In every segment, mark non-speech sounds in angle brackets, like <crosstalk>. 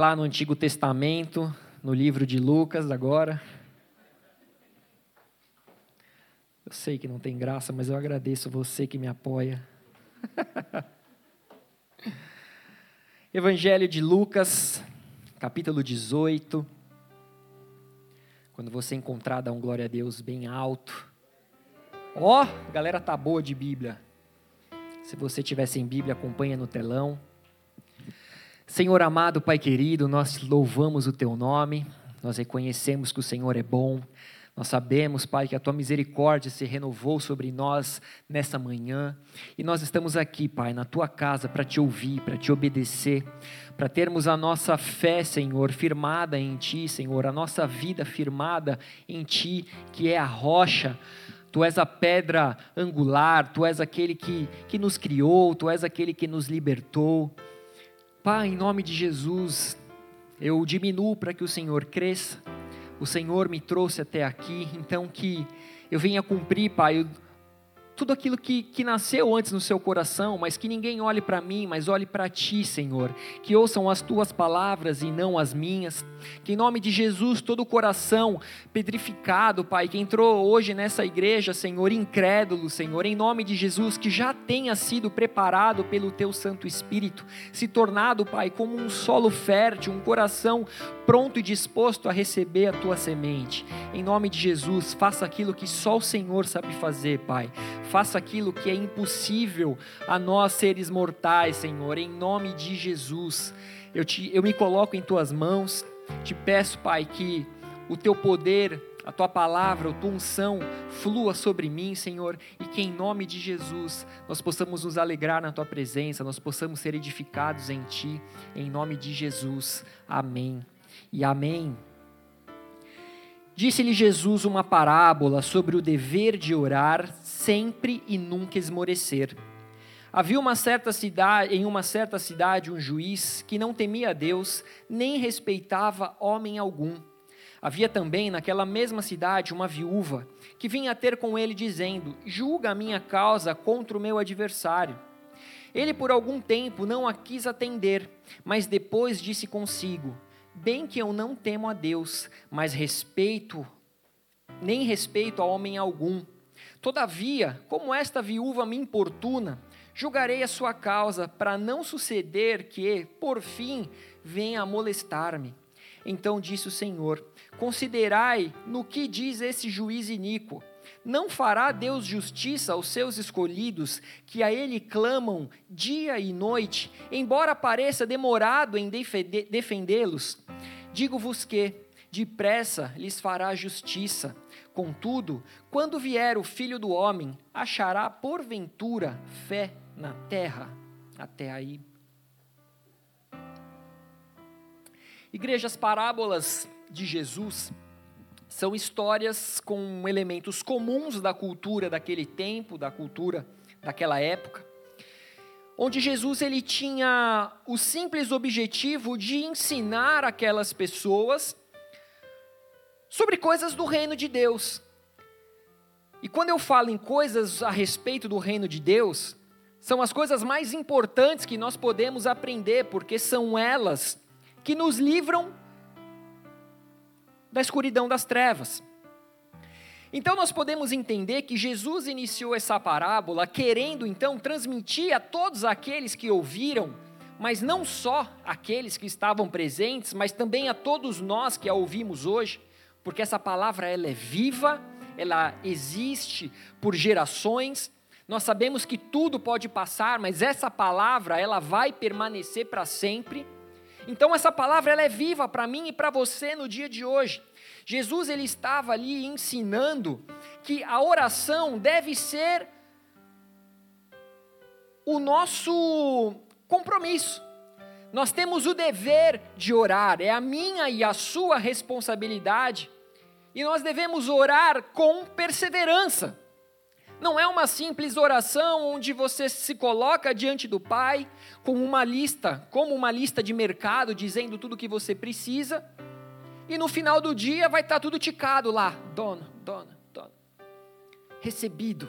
lá no Antigo Testamento, no livro de Lucas agora. Eu sei que não tem graça, mas eu agradeço você que me apoia. <laughs> Evangelho de Lucas, capítulo 18. Quando você encontrar, dá um glória a Deus bem alto. Ó, oh, galera tá boa de Bíblia. Se você tiver sem Bíblia, acompanha no telão. Senhor amado, Pai querido, nós louvamos o Teu nome, nós reconhecemos que o Senhor é bom, nós sabemos, Pai, que a Tua misericórdia se renovou sobre nós nessa manhã, e nós estamos aqui, Pai, na Tua casa para Te ouvir, para Te obedecer, para termos a nossa fé, Senhor, firmada em Ti, Senhor, a nossa vida firmada em Ti, que é a rocha, Tu és a pedra angular, Tu és aquele que, que nos criou, Tu és aquele que nos libertou. Pai, em nome de Jesus, eu diminuo para que o Senhor cresça. O Senhor me trouxe até aqui, então que eu venha cumprir, Pai, tudo aquilo que, que nasceu antes no seu coração, mas que ninguém olhe para mim, mas olhe para ti, Senhor. Que ouçam as tuas palavras e não as minhas. Que em nome de Jesus, todo o coração pedrificado, Pai, que entrou hoje nessa igreja, Senhor, incrédulo, Senhor, em nome de Jesus, que já tenha sido preparado pelo teu Santo Espírito, se tornado, Pai, como um solo fértil, um coração pronto e disposto a receber a tua semente. Em nome de Jesus, faça aquilo que só o Senhor sabe fazer, Pai faça aquilo que é impossível a nós seres mortais, Senhor, em nome de Jesus. Eu, te, eu me coloco em tuas mãos, te peço, Pai, que o teu poder, a tua palavra, a tua unção flua sobre mim, Senhor, e que em nome de Jesus nós possamos nos alegrar na tua presença, nós possamos ser edificados em ti, em nome de Jesus. Amém. E amém. Disse-lhe Jesus uma parábola sobre o dever de orar sempre e nunca esmorecer. Havia uma certa cidade, em uma certa cidade um juiz que não temia Deus, nem respeitava homem algum. Havia também naquela mesma cidade uma viúva que vinha ter com ele dizendo: Julga a minha causa contra o meu adversário. Ele por algum tempo não a quis atender, mas depois disse consigo: Bem que eu não temo a Deus, mas respeito, nem respeito a homem algum. Todavia, como esta viúva me importuna, julgarei a sua causa, para não suceder que, por fim, venha a molestar-me. Então disse o Senhor: Considerai no que diz esse juiz iníquo. Não fará Deus justiça aos seus escolhidos, que a Ele clamam dia e noite, embora pareça demorado em defendê-los? Digo-vos que, depressa lhes fará justiça. Contudo, quando vier o filho do homem, achará porventura fé na terra? Até aí. Igreja, as parábolas de Jesus são histórias com elementos comuns da cultura daquele tempo, da cultura daquela época, onde Jesus ele tinha o simples objetivo de ensinar aquelas pessoas sobre coisas do reino de Deus. E quando eu falo em coisas a respeito do reino de Deus, são as coisas mais importantes que nós podemos aprender, porque são elas que nos livram da escuridão das trevas. Então nós podemos entender que Jesus iniciou essa parábola querendo então transmitir a todos aqueles que ouviram, mas não só aqueles que estavam presentes, mas também a todos nós que a ouvimos hoje, porque essa palavra ela é viva, ela existe por gerações. Nós sabemos que tudo pode passar, mas essa palavra ela vai permanecer para sempre. Então essa palavra ela é viva para mim e para você no dia de hoje. Jesus ele estava ali ensinando que a oração deve ser o nosso compromisso. Nós temos o dever de orar, é a minha e a sua responsabilidade. E nós devemos orar com perseverança. Não é uma simples oração onde você se coloca diante do Pai com uma lista, como uma lista de mercado, dizendo tudo o que você precisa, e no final do dia vai estar tudo ticado lá: dona, dona, dona. Recebido.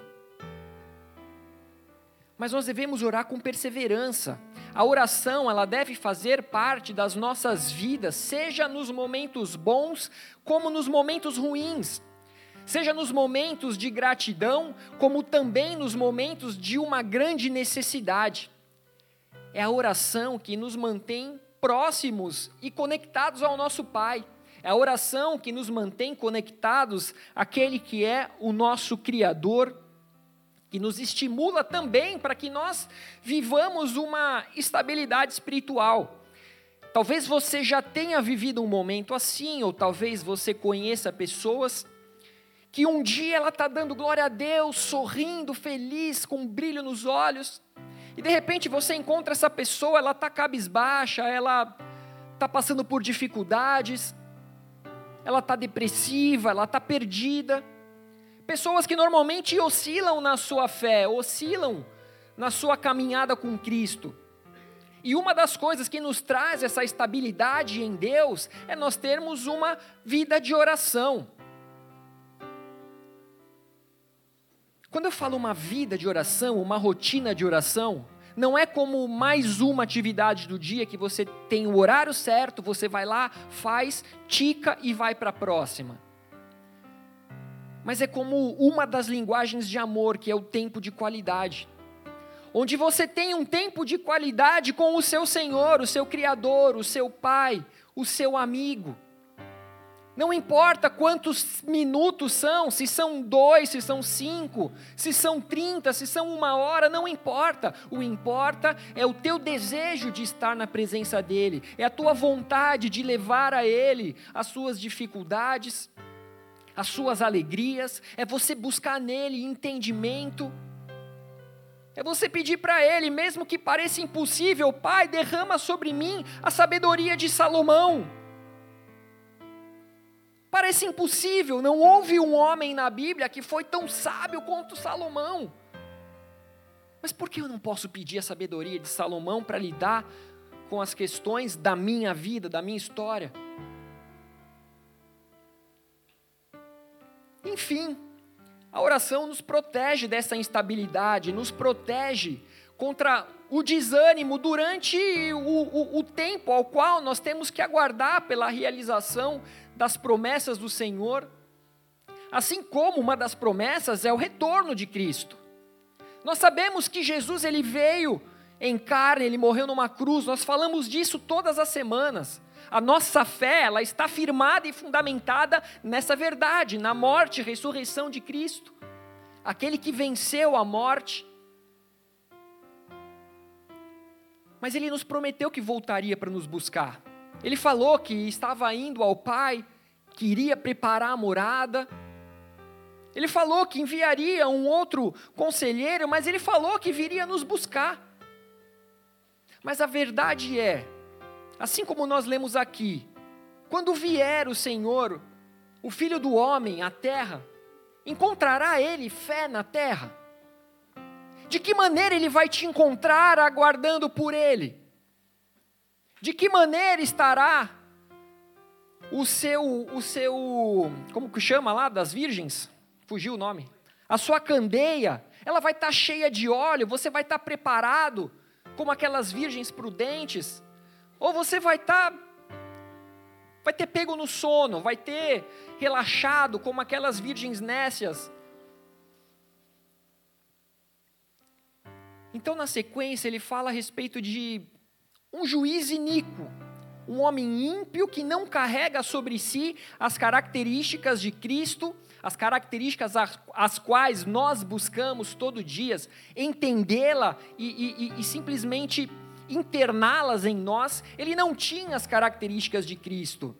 Mas nós devemos orar com perseverança. A oração, ela deve fazer parte das nossas vidas, seja nos momentos bons como nos momentos ruins. Seja nos momentos de gratidão, como também nos momentos de uma grande necessidade. É a oração que nos mantém próximos e conectados ao nosso Pai. É a oração que nos mantém conectados àquele que é o nosso Criador, que nos estimula também para que nós vivamos uma estabilidade espiritual. Talvez você já tenha vivido um momento assim, ou talvez você conheça pessoas que um dia ela está dando glória a Deus, sorrindo, feliz, com um brilho nos olhos, e de repente você encontra essa pessoa, ela está cabisbaixa, ela está passando por dificuldades, ela está depressiva, ela está perdida. Pessoas que normalmente oscilam na sua fé, oscilam na sua caminhada com Cristo. E uma das coisas que nos traz essa estabilidade em Deus é nós termos uma vida de oração. Quando eu falo uma vida de oração, uma rotina de oração, não é como mais uma atividade do dia que você tem o horário certo, você vai lá, faz, tica e vai para a próxima. Mas é como uma das linguagens de amor, que é o tempo de qualidade. Onde você tem um tempo de qualidade com o seu Senhor, o seu Criador, o seu Pai, o seu amigo. Não importa quantos minutos são, se são dois, se são cinco, se são trinta, se são uma hora, não importa. O importa é o teu desejo de estar na presença dEle, é a tua vontade de levar a Ele as suas dificuldades, as suas alegrias, é você buscar nele entendimento. É você pedir para Ele, mesmo que pareça impossível, Pai, derrama sobre mim a sabedoria de Salomão. Parece impossível, não houve um homem na Bíblia que foi tão sábio quanto Salomão. Mas por que eu não posso pedir a sabedoria de Salomão para lidar com as questões da minha vida, da minha história? Enfim, a oração nos protege dessa instabilidade, nos protege contra o desânimo durante o, o, o, tempo ao qual nós temos que aguardar pela realização das promessas do Senhor. Assim como uma das promessas é o retorno de Cristo. Nós sabemos que Jesus ele veio em carne, ele morreu numa cruz, nós falamos disso todas as semanas. A nossa fé, ela está firmada e fundamentada nessa verdade, na morte e ressurreição de Cristo. Aquele que venceu a morte, mas ele nos prometeu que voltaria para nos buscar. Ele falou que estava indo ao Pai, que iria preparar a morada. Ele falou que enviaria um outro conselheiro, mas ele falou que viria nos buscar. Mas a verdade é, assim como nós lemos aqui, quando vier o Senhor, o Filho do Homem, à terra, encontrará ele fé na terra? De que maneira ele vai te encontrar aguardando por ele? De que maneira estará o seu o seu como que chama lá das virgens? Fugiu o nome. A sua candeia, ela vai estar tá cheia de óleo, você vai estar tá preparado como aquelas virgens prudentes, ou você vai estar tá, vai ter pego no sono, vai ter relaxado como aquelas virgens nécias Então, na sequência, ele fala a respeito de um juiz iníquo, um homem ímpio que não carrega sobre si as características de Cristo, as características as, quais nós buscamos todo dia entendê-la e, e, e simplesmente interná-las em nós. Ele não tinha as características de Cristo.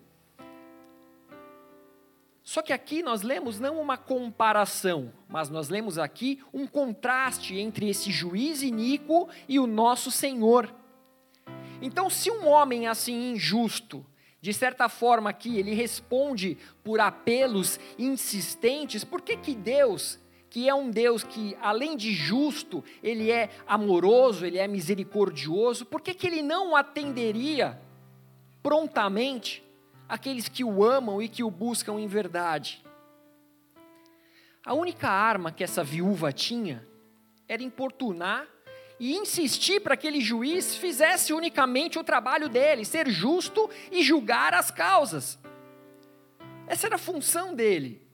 Só que aqui nós lemos não uma comparação, mas nós lemos aqui um contraste entre esse juiz iníquo e o nosso Senhor. Então, se um homem assim injusto, de certa forma aqui, ele responde por apelos insistentes, por que que Deus, que é um Deus que além de justo, ele é amoroso, ele é misericordioso, por que que ele não atenderia prontamente aqueles que o amam e que o buscam em verdade. A única arma que essa viúva tinha era importunar e insistir para que aquele juiz fizesse unicamente o trabalho dele, ser justo e julgar as causas. Essa era a função dele.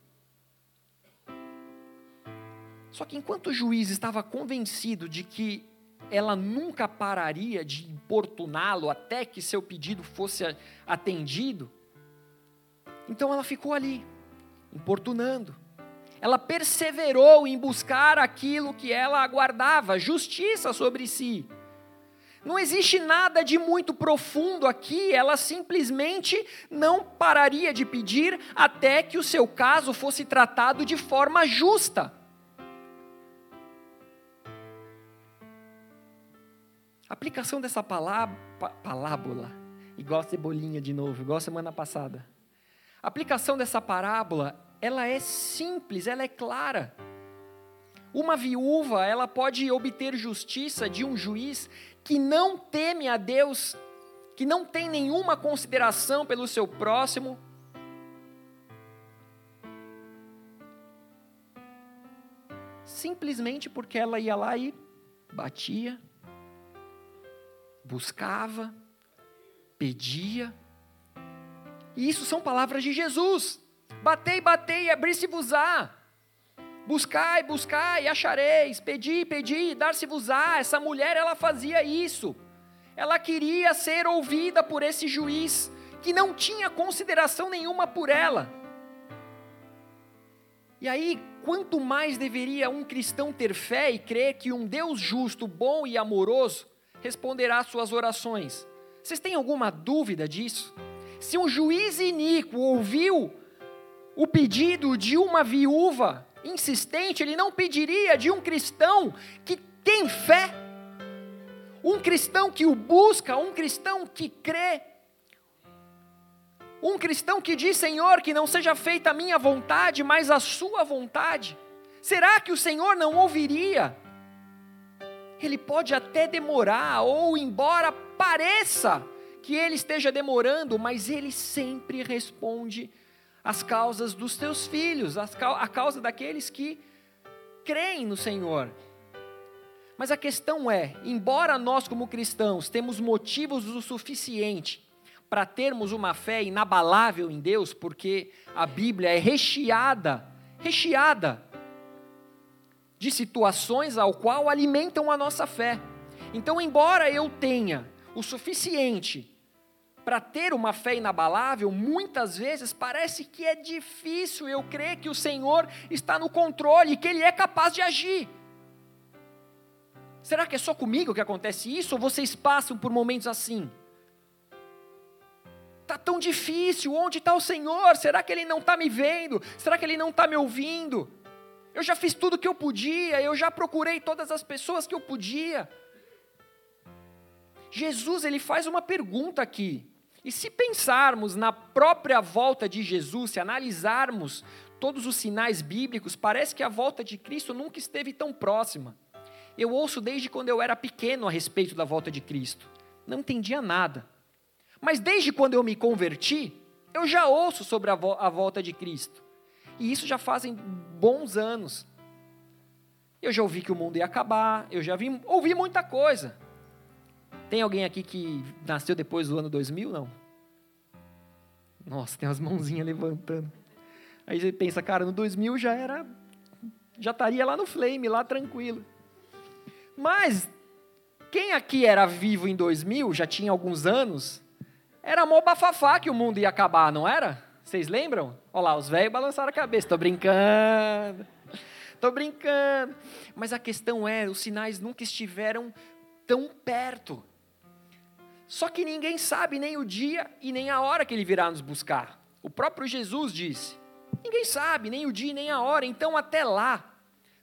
Só que enquanto o juiz estava convencido de que ela nunca pararia de importuná-lo até que seu pedido fosse atendido, então ela ficou ali, importunando. Ela perseverou em buscar aquilo que ela aguardava, justiça sobre si. Não existe nada de muito profundo aqui, ela simplesmente não pararia de pedir até que o seu caso fosse tratado de forma justa. A aplicação dessa parábola, igual a cebolinha de novo, igual a semana passada. A aplicação dessa parábola, ela é simples, ela é clara. Uma viúva, ela pode obter justiça de um juiz que não teme a Deus, que não tem nenhuma consideração pelo seu próximo, simplesmente porque ela ia lá e batia, buscava, pedia. E isso são palavras de Jesus. Batei, batei, abri-se-vos-á. Buscai, buscai, achareis, pedi, pedi, dar-se-vos-á. Essa mulher, ela fazia isso. Ela queria ser ouvida por esse juiz que não tinha consideração nenhuma por ela. E aí, quanto mais deveria um cristão ter fé e crer que um Deus justo, bom e amoroso responderá às suas orações? Vocês têm alguma dúvida disso? Se um juiz iníquo ouviu o pedido de uma viúva insistente, ele não pediria de um cristão que tem fé, um cristão que o busca, um cristão que crê, um cristão que diz: Senhor, que não seja feita a minha vontade, mas a sua vontade. Será que o Senhor não ouviria? Ele pode até demorar, ou embora pareça que ele esteja demorando, mas ele sempre responde as causas dos teus filhos, a causa daqueles que creem no Senhor. Mas a questão é, embora nós como cristãos temos motivos o suficiente para termos uma fé inabalável em Deus, porque a Bíblia é recheada, recheada de situações ao qual alimentam a nossa fé. Então, embora eu tenha o suficiente para ter uma fé inabalável, muitas vezes parece que é difícil eu crer que o Senhor está no controle e que Ele é capaz de agir. Será que é só comigo que acontece isso ou vocês passam por momentos assim? Está tão difícil, onde está o Senhor? Será que Ele não está me vendo? Será que Ele não está me ouvindo? Eu já fiz tudo o que eu podia, eu já procurei todas as pessoas que eu podia. Jesus ele faz uma pergunta aqui. E se pensarmos na própria volta de Jesus, se analisarmos todos os sinais bíblicos, parece que a volta de Cristo nunca esteve tão próxima. Eu ouço desde quando eu era pequeno a respeito da volta de Cristo. Não entendia nada. Mas desde quando eu me converti, eu já ouço sobre a, vo a volta de Cristo. E isso já fazem bons anos. Eu já ouvi que o mundo ia acabar, eu já vi, ouvi muita coisa. Tem alguém aqui que nasceu depois do ano 2000? Não. Nossa, tem umas mãozinhas levantando. Aí você pensa, cara, no 2000 já era. Já estaria lá no flame, lá tranquilo. Mas, quem aqui era vivo em 2000, já tinha alguns anos, era mó bafafá que o mundo ia acabar, não era? Vocês lembram? Olha lá, os velhos balançaram a cabeça. Estou brincando. Estou brincando. Mas a questão é, os sinais nunca estiveram tão perto. Só que ninguém sabe nem o dia e nem a hora que ele virá nos buscar. O próprio Jesus disse: ninguém sabe nem o dia e nem a hora, então até lá,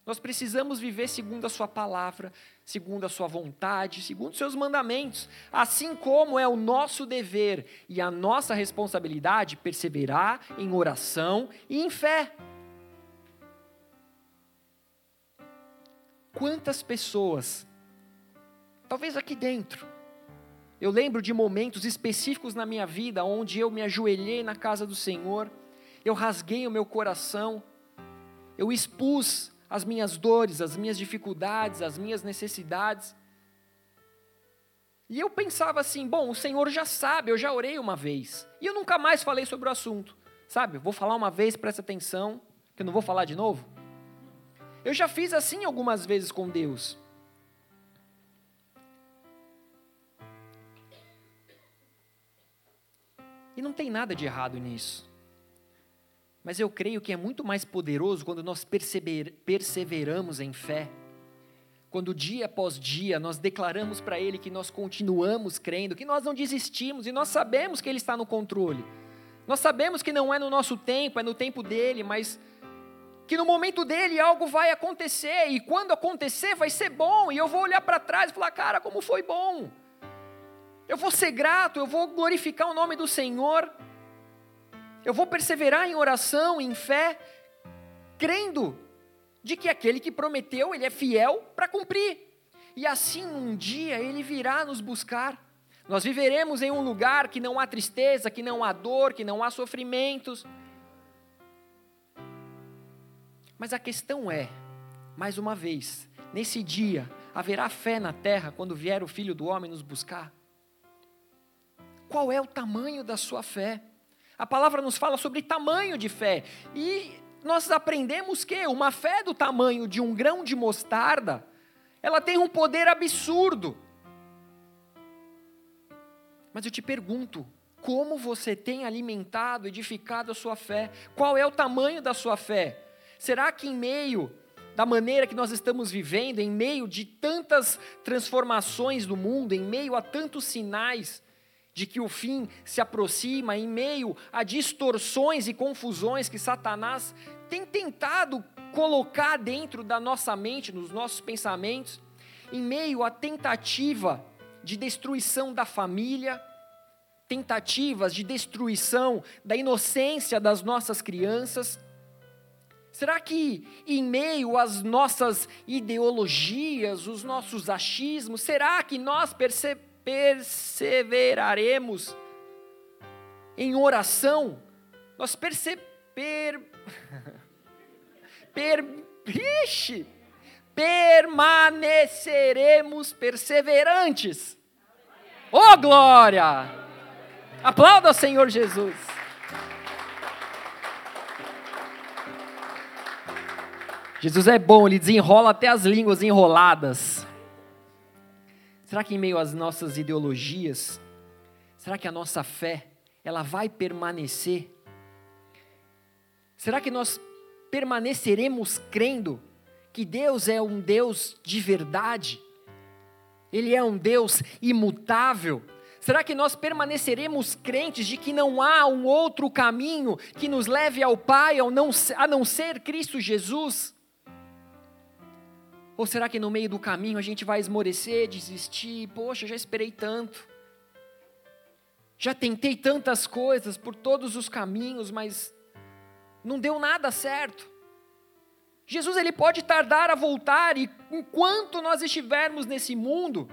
nós precisamos viver segundo a Sua palavra, segundo a Sua vontade, segundo os Seus mandamentos, assim como é o nosso dever e a nossa responsabilidade perseverar em oração e em fé. Quantas pessoas, talvez aqui dentro, eu lembro de momentos específicos na minha vida onde eu me ajoelhei na casa do Senhor, eu rasguei o meu coração, eu expus as minhas dores, as minhas dificuldades, as minhas necessidades, E eu pensava assim: bom, o Senhor já sabe, eu já orei uma vez. E eu nunca mais falei sobre o assunto. Sabe, vou falar uma vez, presta atenção, que eu não vou falar de novo. Eu já fiz assim algumas vezes com Deus. E não tem nada de errado nisso. Mas eu creio que é muito mais poderoso quando nós perseveramos em fé. Quando dia após dia nós declaramos para Ele que nós continuamos crendo, que nós não desistimos e nós sabemos que Ele está no controle. Nós sabemos que não é no nosso tempo, é no tempo dele, mas que no momento dele algo vai acontecer e quando acontecer vai ser bom e eu vou olhar para trás e falar, cara, como foi bom. Eu vou ser grato, eu vou glorificar o nome do Senhor. Eu vou perseverar em oração, em fé, crendo de que aquele que prometeu, ele é fiel para cumprir. E assim um dia ele virá nos buscar. Nós viveremos em um lugar que não há tristeza, que não há dor, que não há sofrimentos. Mas a questão é, mais uma vez, nesse dia, haverá fé na terra quando vier o Filho do Homem nos buscar? Qual é o tamanho da sua fé? A palavra nos fala sobre tamanho de fé. E nós aprendemos que uma fé do tamanho de um grão de mostarda, ela tem um poder absurdo. Mas eu te pergunto, como você tem alimentado, edificado a sua fé? Qual é o tamanho da sua fé? Será que em meio da maneira que nós estamos vivendo, em meio de tantas transformações do mundo, em meio a tantos sinais, de que o fim se aproxima, em meio a distorções e confusões que Satanás tem tentado colocar dentro da nossa mente, nos nossos pensamentos, em meio à tentativa de destruição da família, tentativas de destruição da inocência das nossas crianças. Será que, em meio às nossas ideologias, os nossos achismos, será que nós percebemos? Perseveraremos em oração, nós perce, per, per, ixi, permaneceremos perseverantes. Oh glória! Aplauda ao Senhor Jesus. Jesus é bom, ele desenrola até as línguas enroladas. Será que em meio às nossas ideologias, será que a nossa fé, ela vai permanecer? Será que nós permaneceremos crendo que Deus é um Deus de verdade? Ele é um Deus imutável? Será que nós permaneceremos crentes de que não há um outro caminho que nos leve ao Pai, a não ser Cristo Jesus? Ou será que no meio do caminho a gente vai esmorecer, desistir? Poxa, já esperei tanto. Já tentei tantas coisas por todos os caminhos, mas não deu nada certo. Jesus ele pode tardar a voltar e enquanto nós estivermos nesse mundo,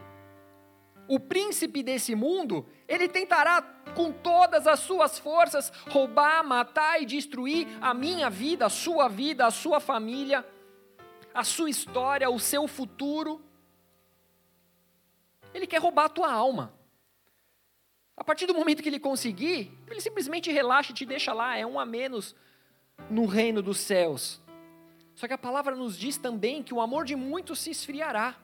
o príncipe desse mundo, ele tentará com todas as suas forças roubar, matar e destruir a minha vida, a sua vida, a sua família a sua história, o seu futuro. Ele quer roubar a tua alma. A partir do momento que ele conseguir, ele simplesmente relaxa e te deixa lá, é um a menos no reino dos céus. Só que a palavra nos diz também que o amor de muitos se esfriará.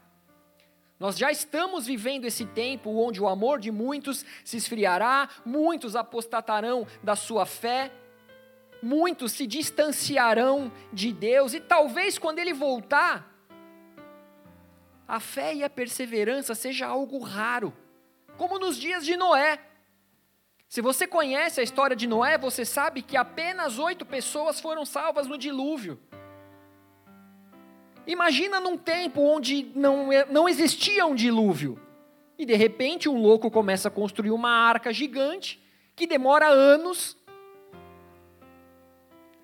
Nós já estamos vivendo esse tempo onde o amor de muitos se esfriará, muitos apostatarão da sua fé, muitos se distanciarão de Deus e talvez quando ele voltar, a fé e a perseverança seja algo raro, como nos dias de Noé. Se você conhece a história de Noé, você sabe que apenas oito pessoas foram salvas no dilúvio. Imagina num tempo onde não, não existia um dilúvio. E de repente um louco começa a construir uma arca gigante que demora anos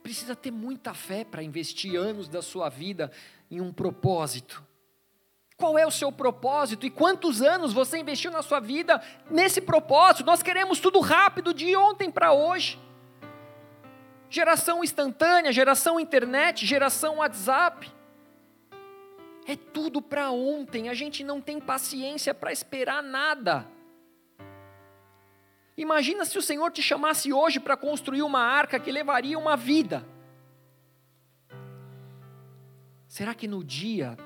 precisa ter muita fé para investir anos da sua vida em um propósito. Qual é o seu propósito e quantos anos você investiu na sua vida nesse propósito? Nós queremos tudo rápido, de ontem para hoje. Geração instantânea, geração internet, geração WhatsApp. É tudo para ontem, a gente não tem paciência para esperar nada. Imagina se o Senhor te chamasse hoje para construir uma arca que levaria uma vida. Será que no dia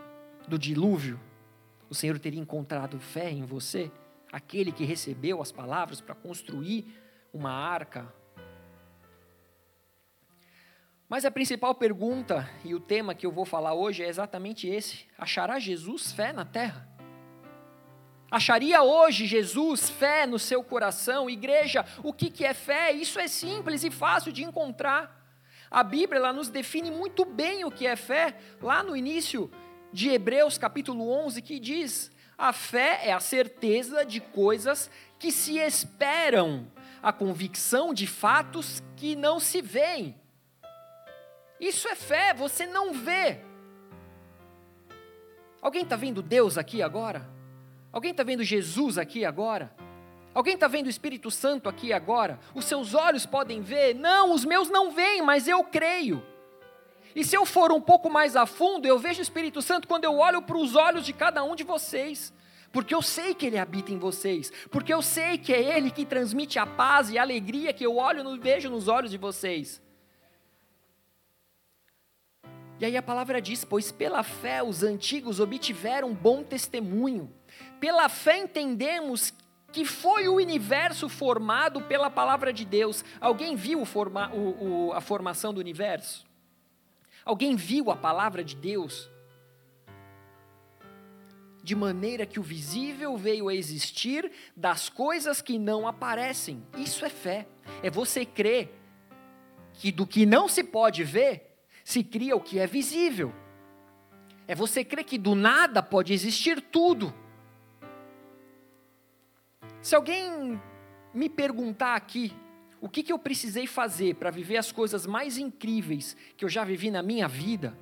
do dilúvio o Senhor teria encontrado fé em você? Aquele que recebeu as palavras para construir uma arca? Mas a principal pergunta e o tema que eu vou falar hoje é exatamente esse: achará Jesus fé na terra? Acharia hoje Jesus fé no seu coração? Igreja, o que, que é fé? Isso é simples e fácil de encontrar. A Bíblia ela nos define muito bem o que é fé, lá no início de Hebreus capítulo 11, que diz: a fé é a certeza de coisas que se esperam, a convicção de fatos que não se veem. Isso é fé, você não vê. Alguém está vendo Deus aqui agora? Alguém está vendo Jesus aqui agora? Alguém está vendo o Espírito Santo aqui agora? Os seus olhos podem ver? Não, os meus não veem, mas eu creio. E se eu for um pouco mais a fundo, eu vejo o Espírito Santo quando eu olho para os olhos de cada um de vocês. Porque eu sei que Ele habita em vocês. Porque eu sei que é Ele que transmite a paz e a alegria que eu olho e vejo nos olhos de vocês. E aí a palavra diz: Pois pela fé os antigos obtiveram bom testemunho. Pela fé entendemos que foi o universo formado pela palavra de Deus. Alguém viu forma, o, o, a formação do universo? Alguém viu a palavra de Deus? De maneira que o visível veio a existir das coisas que não aparecem. Isso é fé. É você crer que do que não se pode ver, se cria o que é visível. É você crer que do nada pode existir tudo. Se alguém me perguntar aqui o que, que eu precisei fazer para viver as coisas mais incríveis que eu já vivi na minha vida,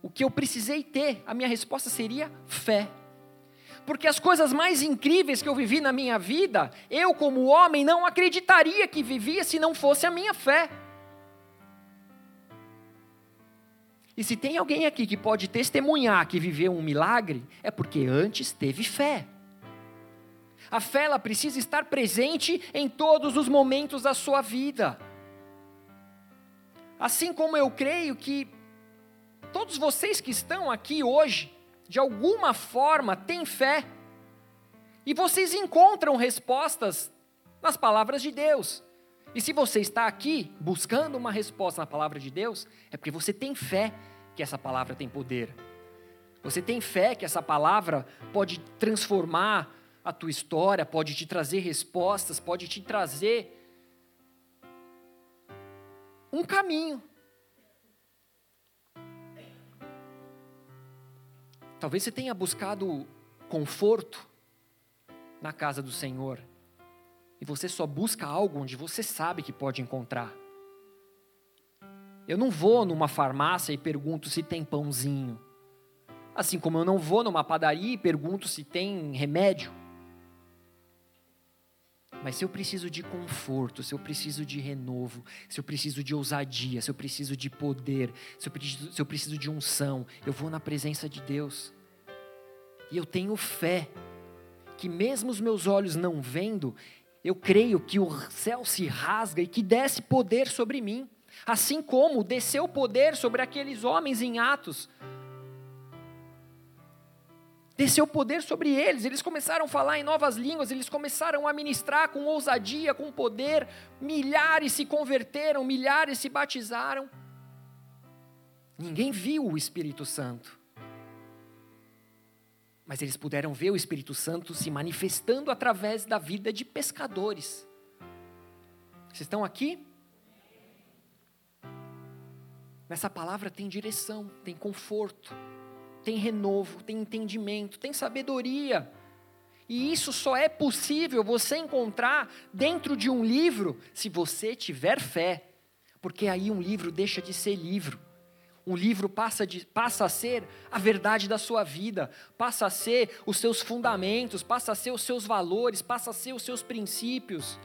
o que eu precisei ter, a minha resposta seria fé. Porque as coisas mais incríveis que eu vivi na minha vida, eu, como homem, não acreditaria que vivia se não fosse a minha fé. E se tem alguém aqui que pode testemunhar que viveu um milagre, é porque antes teve fé. A fé ela precisa estar presente em todos os momentos da sua vida. Assim como eu creio que todos vocês que estão aqui hoje, de alguma forma, têm fé. E vocês encontram respostas nas palavras de Deus. E se você está aqui buscando uma resposta na palavra de Deus, é porque você tem fé que essa palavra tem poder. Você tem fé que essa palavra pode transformar a tua história, pode te trazer respostas, pode te trazer um caminho. Talvez você tenha buscado conforto na casa do Senhor e você só busca algo onde você sabe que pode encontrar. Eu não vou numa farmácia e pergunto se tem pãozinho. Assim como eu não vou numa padaria e pergunto se tem remédio. Mas se eu preciso de conforto, se eu preciso de renovo, se eu preciso de ousadia, se eu preciso de poder, se eu preciso, se eu preciso de unção, eu vou na presença de Deus. E eu tenho fé que, mesmo os meus olhos não vendo, eu creio que o céu se rasga e que desce poder sobre mim. Assim como desceu poder sobre aqueles homens em Atos, desceu poder sobre eles, eles começaram a falar em novas línguas, eles começaram a ministrar com ousadia, com poder, milhares se converteram, milhares se batizaram. Ninguém viu o Espírito Santo. Mas eles puderam ver o Espírito Santo se manifestando através da vida de pescadores. Vocês estão aqui? Nessa palavra tem direção, tem conforto tem renovo, tem entendimento, tem sabedoria. E isso só é possível você encontrar dentro de um livro se você tiver fé. Porque aí um livro deixa de ser livro. Um livro passa, de, passa a ser a verdade da sua vida, passa a ser os seus fundamentos, passa a ser os seus valores, passa a ser os seus princípios.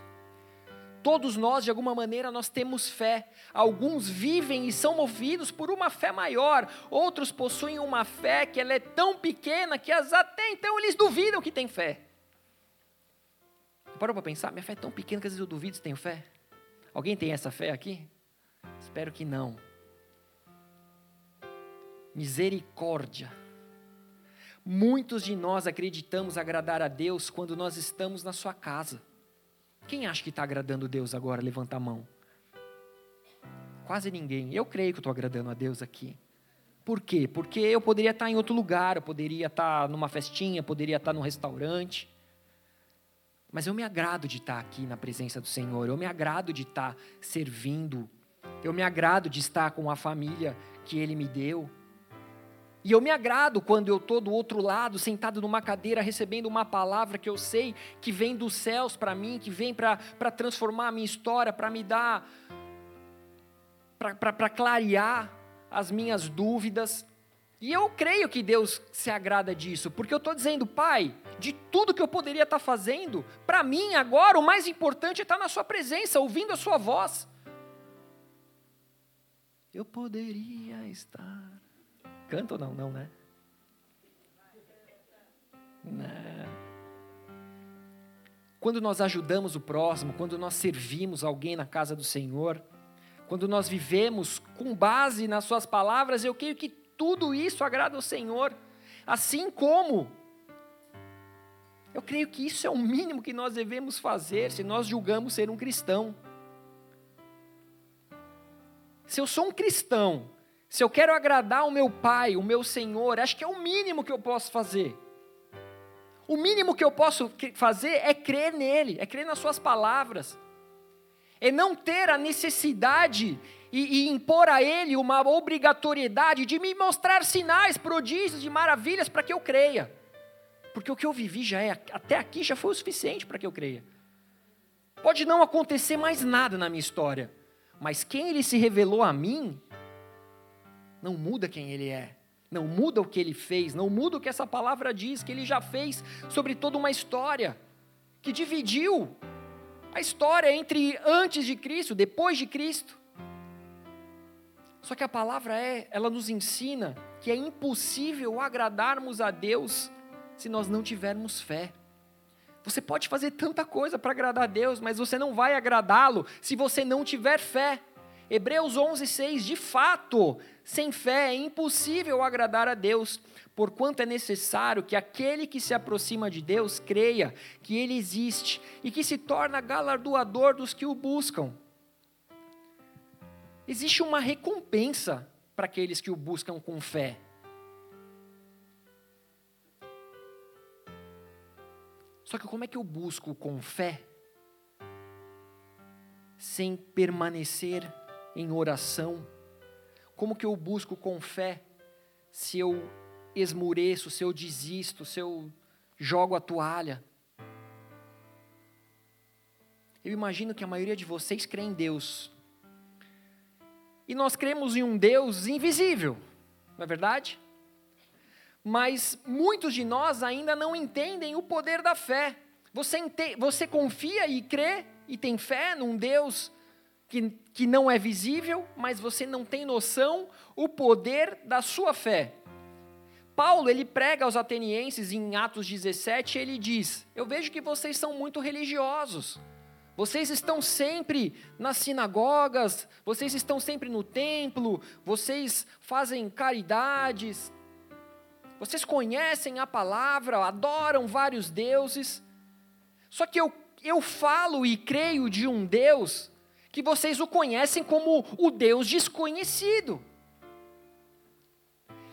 Todos nós, de alguma maneira, nós temos fé. Alguns vivem e são movidos por uma fé maior. Outros possuem uma fé que ela é tão pequena que até então eles duvidam que tem fé. Parou para pensar? Minha fé é tão pequena que às vezes eu duvido se tenho fé. Alguém tem essa fé aqui? Espero que não. Misericórdia. Muitos de nós acreditamos agradar a Deus quando nós estamos na sua casa. Quem acha que está agradando Deus agora? Levanta a mão. Quase ninguém. Eu creio que estou agradando a Deus aqui. Por quê? Porque eu poderia estar em outro lugar, eu poderia estar numa festinha, poderia estar num restaurante. Mas eu me agrado de estar aqui na presença do Senhor, eu me agrado de estar servindo, eu me agrado de estar com a família que Ele me deu. E eu me agrado quando eu estou do outro lado, sentado numa cadeira, recebendo uma palavra que eu sei que vem dos céus para mim, que vem para transformar a minha história, para me dar, para clarear as minhas dúvidas. E eu creio que Deus se agrada disso, porque eu estou dizendo, Pai, de tudo que eu poderia estar tá fazendo, para mim agora o mais importante é estar tá na Sua presença, ouvindo a Sua voz. Eu poderia estar Canta ou não? Não, né? Não. Quando nós ajudamos o próximo, quando nós servimos alguém na casa do Senhor, quando nós vivemos com base nas Suas palavras, eu creio que tudo isso agrada ao Senhor. Assim como eu creio que isso é o mínimo que nós devemos fazer se nós julgamos ser um cristão. Se eu sou um cristão se eu quero agradar o meu Pai, o meu Senhor, acho que é o mínimo que eu posso fazer. O mínimo que eu posso fazer é crer nele, é crer nas Suas palavras, é não ter a necessidade e, e impor a Ele uma obrigatoriedade de me mostrar sinais, prodígios e maravilhas para que eu creia, porque o que eu vivi já é, até aqui já foi o suficiente para que eu creia. Pode não acontecer mais nada na minha história, mas quem Ele se revelou a mim, não muda quem ele é, não muda o que ele fez, não muda o que essa palavra diz, que ele já fez sobre toda uma história, que dividiu a história entre antes de Cristo, depois de Cristo. Só que a palavra é, ela nos ensina que é impossível agradarmos a Deus se nós não tivermos fé. Você pode fazer tanta coisa para agradar a Deus, mas você não vai agradá-lo se você não tiver fé. Hebreus 11:6, de fato, sem fé é impossível agradar a Deus, porquanto é necessário que aquele que se aproxima de Deus creia que ele existe e que se torna galardoador dos que o buscam. Existe uma recompensa para aqueles que o buscam com fé. Só que como é que eu busco com fé sem permanecer em oração? Como que eu busco com fé se eu esmureço, se eu desisto, se eu jogo a toalha? Eu imagino que a maioria de vocês crê em Deus. E nós cremos em um Deus invisível, não é verdade? Mas muitos de nós ainda não entendem o poder da fé. Você, você confia e crê e tem fé num Deus que, que não é visível, mas você não tem noção o poder da sua fé. Paulo, ele prega aos atenienses em Atos 17, ele diz: Eu vejo que vocês são muito religiosos. Vocês estão sempre nas sinagogas, vocês estão sempre no templo, vocês fazem caridades, vocês conhecem a palavra, adoram vários deuses. Só que eu, eu falo e creio de um Deus que vocês o conhecem como o Deus desconhecido.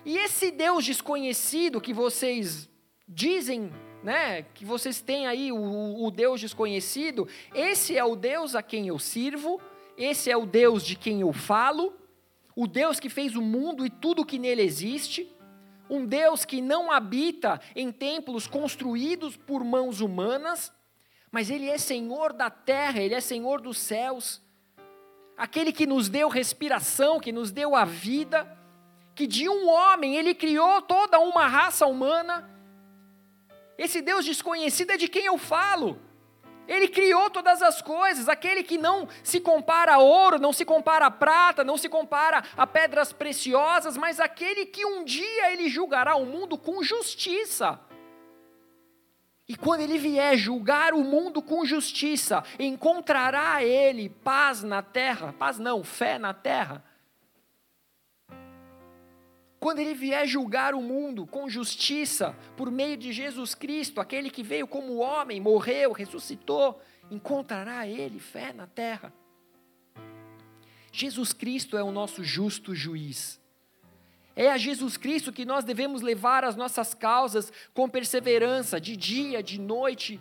E esse Deus desconhecido que vocês dizem, né, que vocês têm aí o, o Deus desconhecido, esse é o Deus a quem eu sirvo, esse é o Deus de quem eu falo, o Deus que fez o mundo e tudo que nele existe, um Deus que não habita em templos construídos por mãos humanas, mas Ele é Senhor da terra, Ele é Senhor dos céus aquele que nos deu respiração, que nos deu a vida, que de um homem ele criou toda uma raça humana. Esse Deus desconhecido é de quem eu falo. Ele criou todas as coisas, aquele que não se compara a ouro, não se compara a prata, não se compara a pedras preciosas, mas aquele que um dia ele julgará o mundo com justiça. E quando ele vier julgar o mundo com justiça, encontrará ele paz na terra, paz não, fé na terra. Quando ele vier julgar o mundo com justiça, por meio de Jesus Cristo, aquele que veio como homem, morreu, ressuscitou, encontrará ele fé na terra. Jesus Cristo é o nosso justo juiz. É a Jesus Cristo que nós devemos levar as nossas causas com perseverança, de dia, de noite.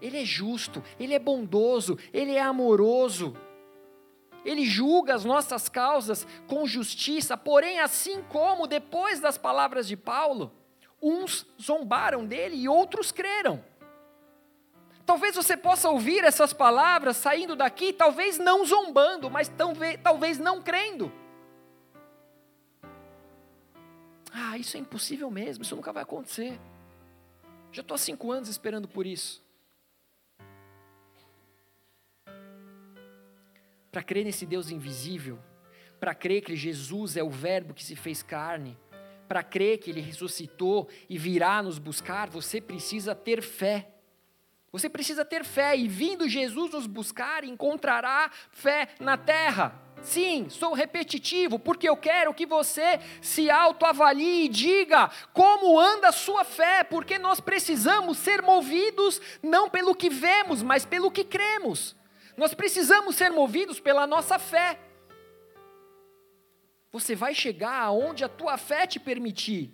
Ele é justo, ele é bondoso, ele é amoroso. Ele julga as nossas causas com justiça, porém, assim como depois das palavras de Paulo, uns zombaram dele e outros creram. Talvez você possa ouvir essas palavras saindo daqui, talvez não zombando, mas talvez não crendo. Ah, isso é impossível mesmo, isso nunca vai acontecer. Já estou há cinco anos esperando por isso. Para crer nesse Deus invisível, para crer que Jesus é o Verbo que se fez carne, para crer que Ele ressuscitou e virá nos buscar, você precisa ter fé. Você precisa ter fé, e vindo Jesus nos buscar, encontrará fé na terra. Sim, sou repetitivo, porque eu quero que você se autoavalie e diga como anda a sua fé, porque nós precisamos ser movidos não pelo que vemos, mas pelo que cremos. Nós precisamos ser movidos pela nossa fé. Você vai chegar aonde a tua fé te permitir.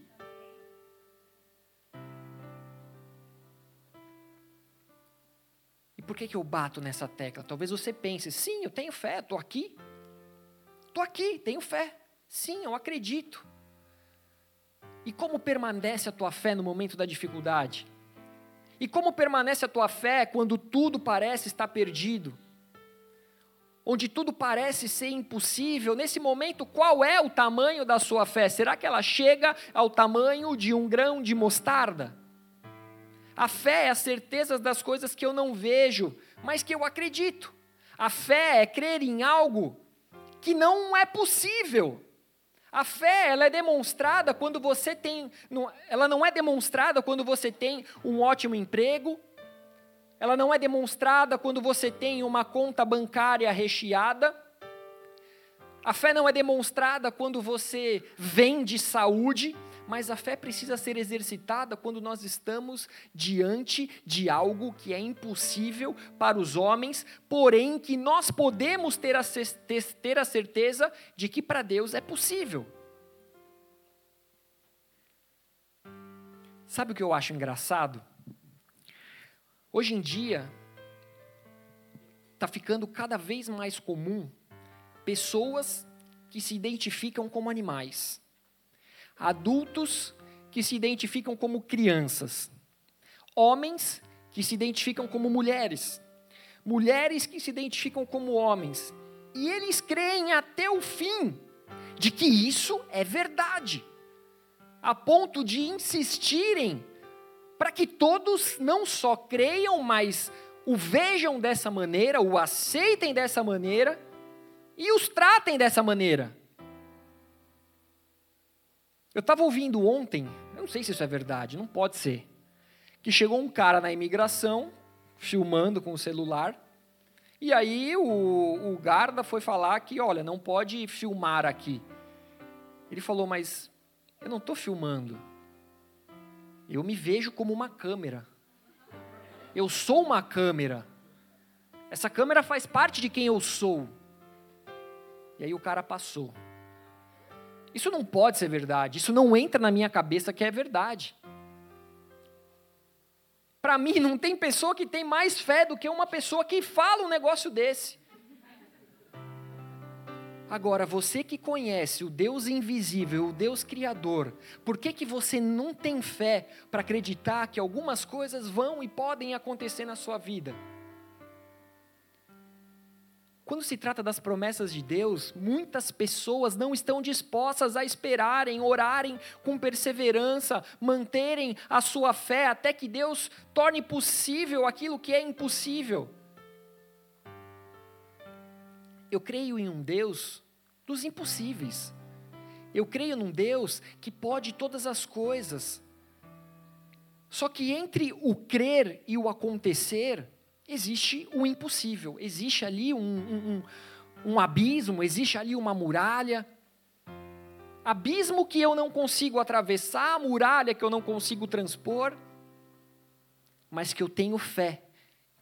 E por que, que eu bato nessa tecla? Talvez você pense, sim, eu tenho fé, estou aqui. Estou aqui, tenho fé. Sim, eu acredito. E como permanece a tua fé no momento da dificuldade? E como permanece a tua fé quando tudo parece estar perdido? Onde tudo parece ser impossível, nesse momento, qual é o tamanho da sua fé? Será que ela chega ao tamanho de um grão de mostarda? A fé é a certeza das coisas que eu não vejo, mas que eu acredito. A fé é crer em algo que não é possível. A fé, ela é demonstrada quando você tem, ela não é demonstrada quando você tem um ótimo emprego, ela não é demonstrada quando você tem uma conta bancária recheada, a fé não é demonstrada quando você vende saúde, mas a fé precisa ser exercitada quando nós estamos diante de algo que é impossível para os homens, porém que nós podemos ter a, ter a certeza de que para Deus é possível. Sabe o que eu acho engraçado? Hoje em dia, está ficando cada vez mais comum pessoas que se identificam como animais adultos que se identificam como crianças, homens que se identificam como mulheres, mulheres que se identificam como homens, e eles creem até o fim de que isso é verdade, a ponto de insistirem para que todos não só creiam, mas o vejam dessa maneira, o aceitem dessa maneira e os tratem dessa maneira. Eu estava ouvindo ontem, eu não sei se isso é verdade, não pode ser, que chegou um cara na imigração, filmando com o celular, e aí o, o guarda foi falar que, olha, não pode filmar aqui. Ele falou, mas eu não estou filmando. Eu me vejo como uma câmera. Eu sou uma câmera. Essa câmera faz parte de quem eu sou. E aí o cara passou. Isso não pode ser verdade, isso não entra na minha cabeça que é verdade. Para mim, não tem pessoa que tem mais fé do que uma pessoa que fala um negócio desse. Agora, você que conhece o Deus invisível, o Deus criador, por que, que você não tem fé para acreditar que algumas coisas vão e podem acontecer na sua vida? Quando se trata das promessas de Deus, muitas pessoas não estão dispostas a esperarem, orarem com perseverança, manterem a sua fé até que Deus torne possível aquilo que é impossível. Eu creio em um Deus dos impossíveis. Eu creio num Deus que pode todas as coisas. Só que entre o crer e o acontecer, existe o impossível, existe ali um, um, um, abismo, existe ali uma muralha. Abismo que eu não consigo atravessar, muralha que eu não consigo transpor, mas que eu tenho fé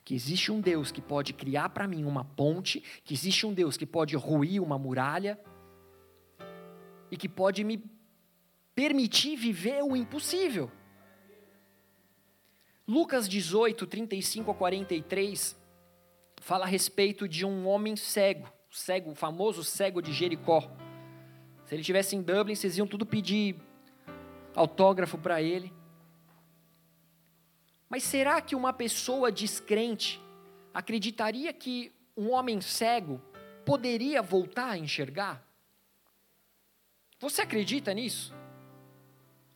que existe um Deus que pode criar para mim uma ponte, que existe um Deus que pode ruir uma muralha e que pode me permitir viver o impossível. Lucas 18, 35 a 43, fala a respeito de um homem cego, cego, o famoso cego de Jericó. Se ele estivesse em Dublin, vocês iam tudo pedir autógrafo para ele. Mas será que uma pessoa descrente acreditaria que um homem cego poderia voltar a enxergar? Você acredita nisso?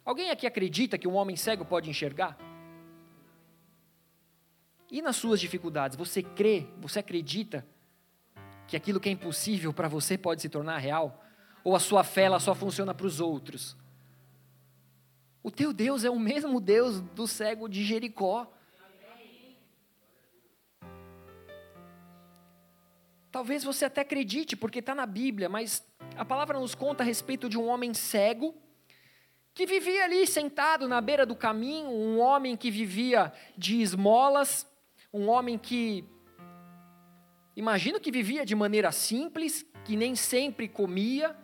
Alguém aqui acredita que um homem cego pode enxergar? E nas suas dificuldades, você crê, você acredita que aquilo que é impossível para você pode se tornar real? Ou a sua fé ela só funciona para os outros? O teu Deus é o mesmo Deus do cego de Jericó. Talvez você até acredite, porque está na Bíblia, mas a palavra nos conta a respeito de um homem cego que vivia ali sentado na beira do caminho, um homem que vivia de esmolas, um homem que, imagino que vivia de maneira simples, que nem sempre comia,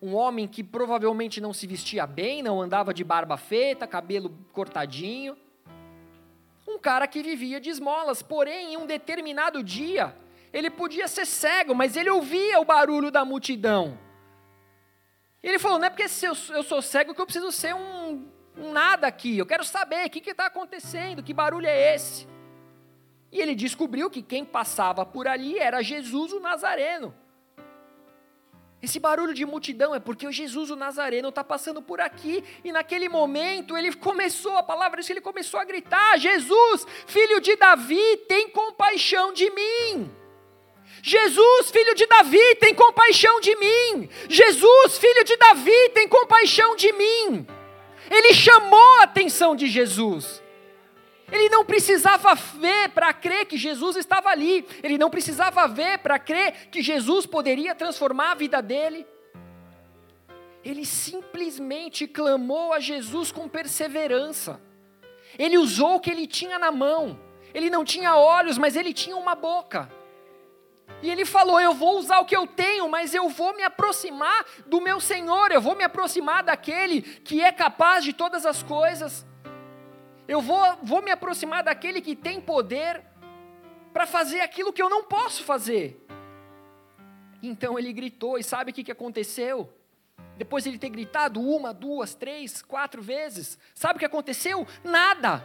um homem que provavelmente não se vestia bem, não andava de barba feita, cabelo cortadinho. Um cara que vivia de esmolas, porém, em um determinado dia, ele podia ser cego, mas ele ouvia o barulho da multidão. Ele falou: não é porque eu, sou cego que eu preciso ser um, um nada aqui, eu quero saber o que está acontecendo, que barulho é esse. E ele descobriu que quem passava por ali era Jesus o Nazareno. Esse barulho de multidão é porque o Jesus o Nazareno está passando por aqui, e naquele momento ele começou, a palavra ele começou a gritar: Jesus, filho de Davi, tem compaixão de mim. Jesus, filho de Davi, tem compaixão de mim. Jesus, filho de Davi, tem compaixão de mim. Ele chamou a atenção de Jesus. Ele não precisava ver para crer que Jesus estava ali. Ele não precisava ver para crer que Jesus poderia transformar a vida dele. Ele simplesmente clamou a Jesus com perseverança. Ele usou o que ele tinha na mão. Ele não tinha olhos, mas ele tinha uma boca. E ele falou: Eu vou usar o que eu tenho, mas eu vou me aproximar do meu Senhor, eu vou me aproximar daquele que é capaz de todas as coisas. Eu vou, vou me aproximar daquele que tem poder para fazer aquilo que eu não posso fazer. Então ele gritou, e sabe o que, que aconteceu? Depois de ele ter gritado uma, duas, três, quatro vezes, sabe o que aconteceu? Nada.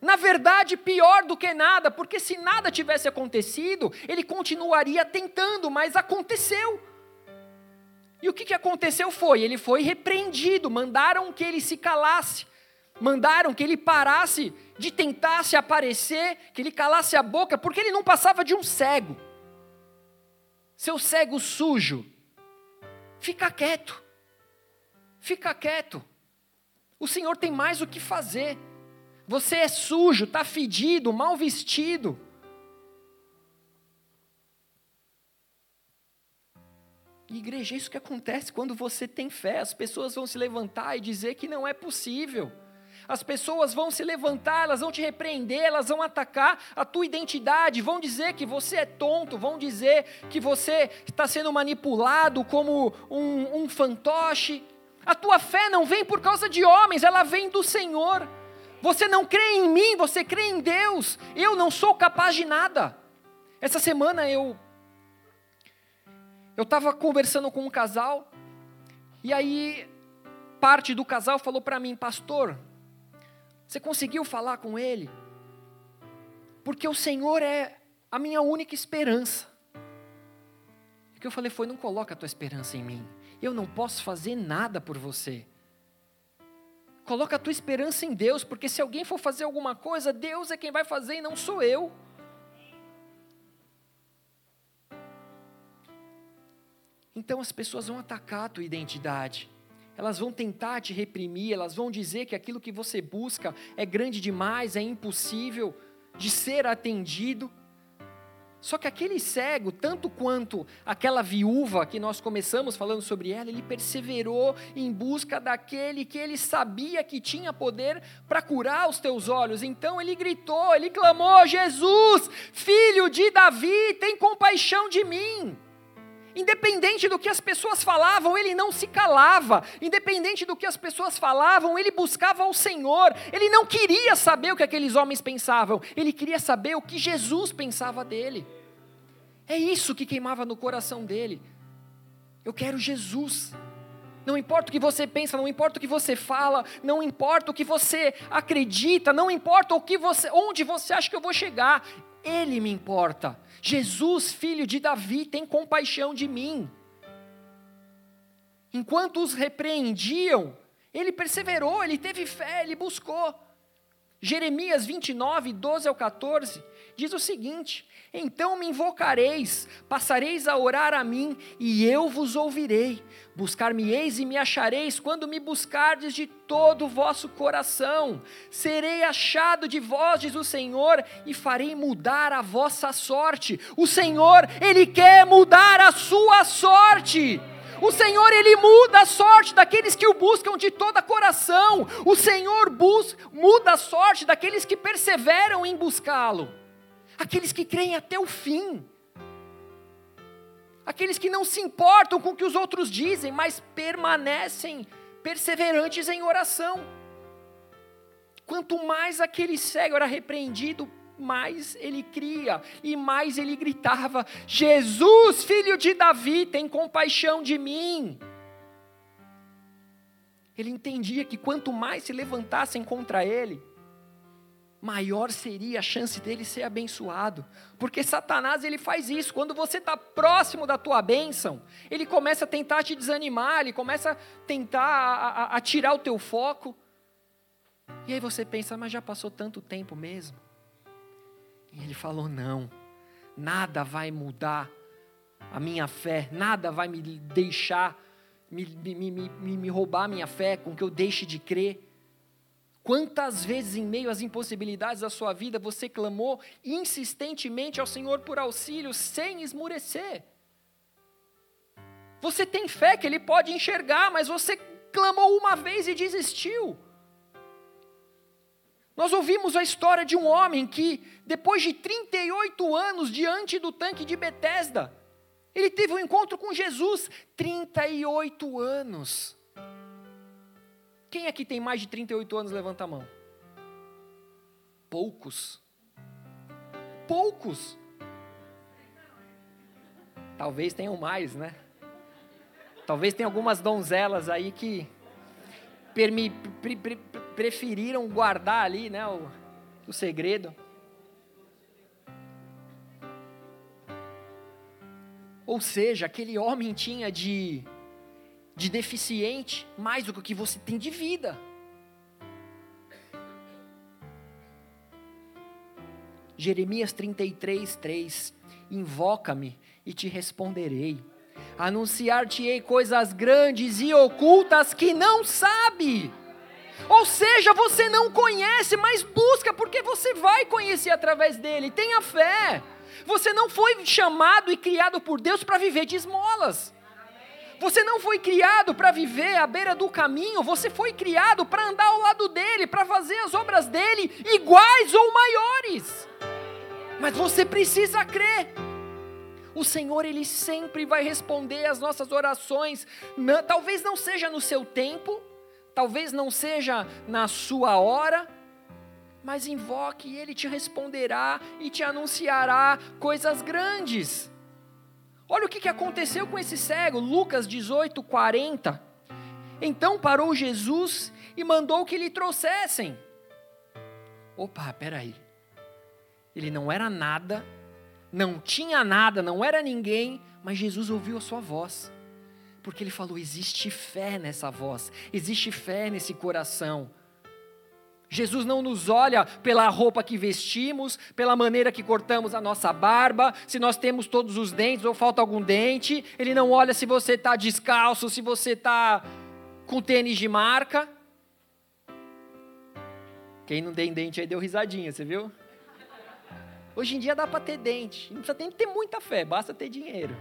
Na verdade, pior do que nada, porque se nada tivesse acontecido, ele continuaria tentando, mas aconteceu. E o que, que aconteceu foi: ele foi repreendido, mandaram que ele se calasse mandaram que ele parasse de tentar se aparecer, que ele calasse a boca, porque ele não passava de um cego. Seu cego sujo, fica quieto, fica quieto. O Senhor tem mais o que fazer. Você é sujo, está fedido, mal vestido. igreja, é isso que acontece quando você tem fé. As pessoas vão se levantar e dizer que não é possível as pessoas vão se levantar, elas vão te repreender, elas vão atacar a tua identidade, vão dizer que você é tonto, vão dizer que você está sendo manipulado como um, um fantoche. A tua fé não vem por causa de homens, ela vem do Senhor. Você não crê em mim, você crê em Deus. Eu não sou capaz de nada. Essa semana eu eu estava conversando com um casal e aí parte do casal falou para mim, pastor, você conseguiu falar com Ele? Porque o Senhor é a minha única esperança. que eu falei foi: não coloca a tua esperança em mim. Eu não posso fazer nada por você. Coloca a tua esperança em Deus, porque se alguém for fazer alguma coisa, Deus é quem vai fazer e não sou eu. Então as pessoas vão atacar a tua identidade. Elas vão tentar te reprimir, elas vão dizer que aquilo que você busca é grande demais, é impossível de ser atendido. Só que aquele cego, tanto quanto aquela viúva que nós começamos falando sobre ela, ele perseverou em busca daquele que ele sabia que tinha poder para curar os teus olhos. Então ele gritou, ele clamou: Jesus, filho de Davi, tem compaixão de mim. Independente do que as pessoas falavam, ele não se calava. Independente do que as pessoas falavam, ele buscava o Senhor. Ele não queria saber o que aqueles homens pensavam, ele queria saber o que Jesus pensava dele. É isso que queimava no coração dele. Eu quero Jesus. Não importa o que você pensa, não importa o que você fala, não importa o que você acredita, não importa o que você, onde você acha que eu vou chegar. Ele me importa. Jesus, filho de Davi, tem compaixão de mim. Enquanto os repreendiam, ele perseverou, ele teve fé, ele buscou. Jeremias 29, 12 ao 14, diz o seguinte: Então me invocareis, passareis a orar a mim, e eu vos ouvirei. Buscar-me-eis e me achareis quando me buscardes de todo o vosso coração. Serei achado de vós, diz o Senhor, e farei mudar a vossa sorte. O Senhor, Ele quer mudar a sua sorte. O Senhor, Ele muda a sorte daqueles que o buscam de todo coração. O Senhor bus muda a sorte daqueles que perseveram em buscá-lo. Aqueles que creem até o fim. Aqueles que não se importam com o que os outros dizem, mas permanecem perseverantes em oração. Quanto mais aquele cego era repreendido, mais ele cria e mais ele gritava: Jesus, filho de Davi, tem compaixão de mim. Ele entendia que quanto mais se levantassem contra ele, maior seria a chance dele ser abençoado. Porque Satanás ele faz isso. Quando você está próximo da tua bênção, ele começa a tentar te desanimar, ele começa a tentar a, a, a tirar o teu foco. E aí você pensa, mas já passou tanto tempo mesmo. E ele falou: não, nada vai mudar a minha fé, nada vai me deixar, me, me, me, me roubar a minha fé, com que eu deixe de crer. Quantas vezes, em meio às impossibilidades da sua vida, você clamou insistentemente ao Senhor por auxílio, sem esmurecer? Você tem fé que Ele pode enxergar, mas você clamou uma vez e desistiu. Nós ouvimos a história de um homem que, depois de 38 anos diante do tanque de Betesda, ele teve um encontro com Jesus. 38 anos. Quem aqui tem mais de 38 anos, levanta a mão. Poucos. Poucos. Talvez tenham mais, né? Talvez tenha algumas donzelas aí que pre, pre, preferiram guardar ali né, o, o segredo. Ou seja, aquele homem tinha de, de deficiente mais do que o que você tem de vida. Jeremias 33, 3: Invoca-me e te responderei. Anunciar-te-ei coisas grandes e ocultas que não sabe. Ou seja, você não conhece, mas busca, porque você vai conhecer através dele. Tenha fé. Você não foi chamado e criado por Deus para viver de esmolas. Você não foi criado para viver à beira do caminho, você foi criado para andar ao lado dele, para fazer as obras dele iguais ou maiores. Mas você precisa crer. O Senhor, Ele sempre vai responder às nossas orações, não, talvez não seja no seu tempo, talvez não seja na sua hora, mas invoque e ele te responderá e te anunciará coisas grandes. Olha o que aconteceu com esse cego, Lucas 18, 40. Então parou Jesus e mandou que lhe trouxessem. Opa, peraí. Ele não era nada, não tinha nada, não era ninguém, mas Jesus ouviu a sua voz. Porque ele falou: existe fé nessa voz, existe fé nesse coração. Jesus não nos olha pela roupa que vestimos, pela maneira que cortamos a nossa barba, se nós temos todos os dentes ou falta algum dente. Ele não olha se você está descalço, se você está com tênis de marca. Quem não tem dente aí deu risadinha, você viu? Hoje em dia dá para ter dente, não precisa ter muita fé, basta ter dinheiro.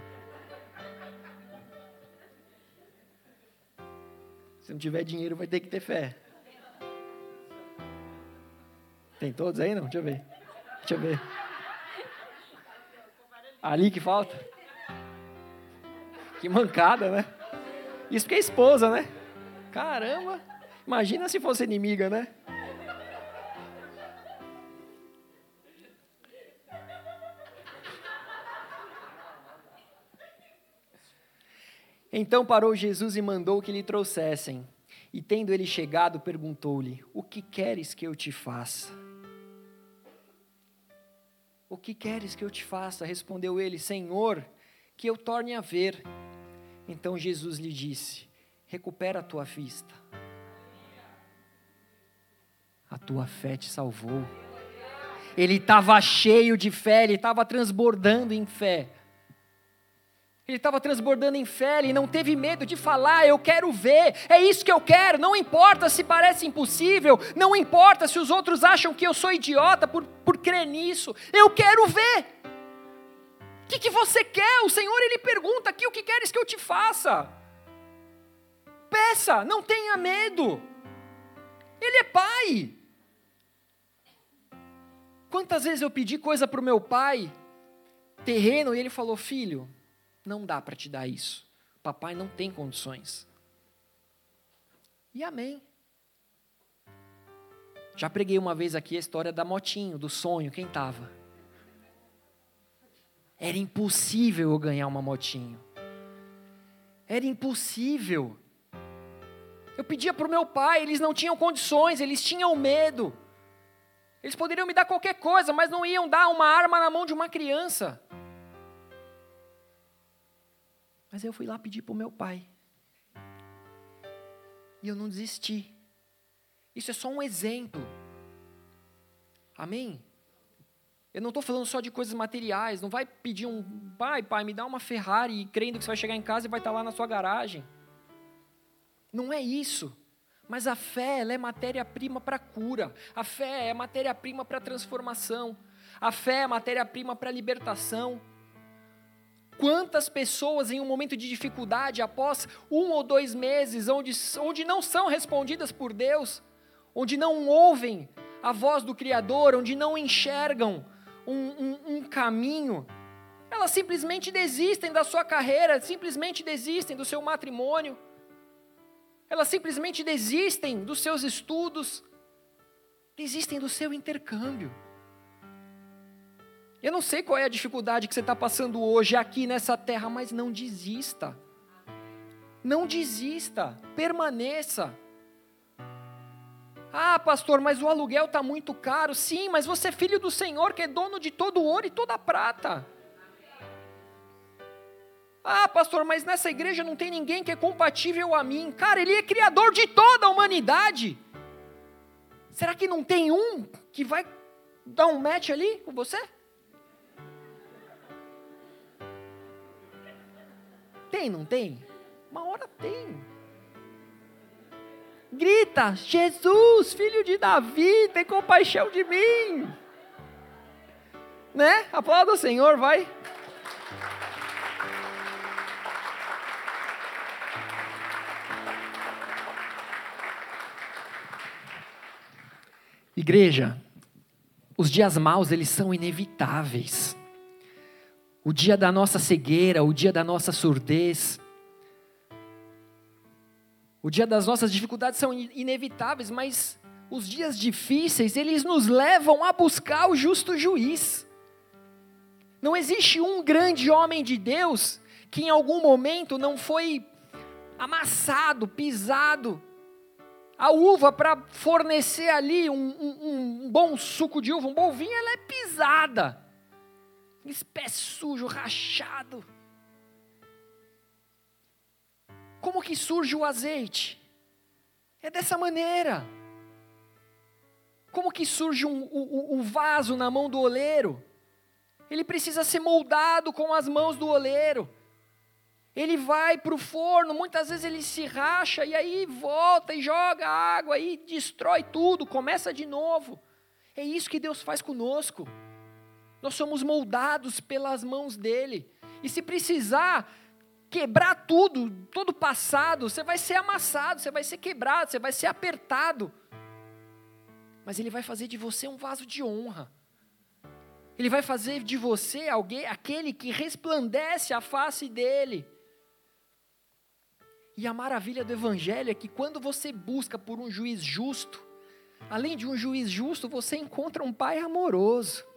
Se não tiver dinheiro, vai ter que ter fé. Tem todos aí? Não? Deixa eu ver. Deixa eu ver. Ali que falta? Que mancada, né? Isso porque é esposa, né? Caramba! Imagina se fosse inimiga, né? Então parou Jesus e mandou que lhe trouxessem. E tendo ele chegado, perguntou-lhe: O que queres que eu te faça? O que queres que eu te faça? Respondeu ele: Senhor, que eu torne a ver. Então Jesus lhe disse: Recupera a tua vista. A tua fé te salvou. Ele estava cheio de fé, ele estava transbordando em fé. Ele estava transbordando em fé, ele não teve medo de falar, eu quero ver, é isso que eu quero, não importa se parece impossível, não importa se os outros acham que eu sou idiota por, por crer nisso, eu quero ver. O que, que você quer? O Senhor ele pergunta aqui: o que queres que eu te faça? Peça, não tenha medo. Ele é pai. Quantas vezes eu pedi coisa para o meu pai, terreno, e ele falou: filho, não dá para te dar isso. Papai não tem condições. E amém. Já preguei uma vez aqui a história da motinho, do sonho, quem estava? Era impossível eu ganhar uma motinho. Era impossível. Eu pedia para o meu pai, eles não tinham condições, eles tinham medo. Eles poderiam me dar qualquer coisa, mas não iam dar uma arma na mão de uma criança. Mas eu fui lá pedir para o meu pai. E eu não desisti. Isso é só um exemplo. Amém? Eu não estou falando só de coisas materiais. Não vai pedir um pai, pai, me dá uma Ferrari, crendo que você vai chegar em casa e vai estar lá na sua garagem. Não é isso. Mas a fé é matéria-prima para cura. A fé é matéria-prima para transformação. A fé é matéria-prima para libertação. Quantas pessoas em um momento de dificuldade, após um ou dois meses, onde, onde não são respondidas por Deus, onde não ouvem a voz do Criador, onde não enxergam um, um, um caminho, elas simplesmente desistem da sua carreira, simplesmente desistem do seu matrimônio, elas simplesmente desistem dos seus estudos, desistem do seu intercâmbio. Eu não sei qual é a dificuldade que você está passando hoje aqui nessa terra, mas não desista. Não desista, permaneça. Ah, pastor, mas o aluguel está muito caro. Sim, mas você é filho do Senhor, que é dono de todo o ouro e toda a prata. Ah, pastor, mas nessa igreja não tem ninguém que é compatível a mim. Cara, ele é criador de toda a humanidade. Será que não tem um que vai dar um match ali com você? Tem, não tem? Uma hora tem. Grita: Jesus, filho de Davi, tem compaixão de mim. Né? Aplauda o Senhor, vai. Igreja, os dias maus eles são inevitáveis o dia da nossa cegueira, o dia da nossa surdez, o dia das nossas dificuldades são inevitáveis, mas os dias difíceis, eles nos levam a buscar o justo juiz. Não existe um grande homem de Deus que em algum momento não foi amassado, pisado, a uva para fornecer ali um, um, um, bom suco de uva, um bom vinho, ela é pisada. Aqueles pés sujos, rachado. Como que surge o azeite? É dessa maneira. Como que surge um, o, o vaso na mão do oleiro? Ele precisa ser moldado com as mãos do oleiro. Ele vai para o forno, muitas vezes ele se racha e aí volta e joga água e destrói tudo, começa de novo. É isso que Deus faz conosco. Nós somos moldados pelas mãos dele. E se precisar quebrar tudo, todo o passado, você vai ser amassado, você vai ser quebrado, você vai ser apertado. Mas ele vai fazer de você um vaso de honra. Ele vai fazer de você alguém, aquele que resplandece a face dele. E a maravilha do Evangelho é que quando você busca por um juiz justo, além de um juiz justo, você encontra um Pai amoroso.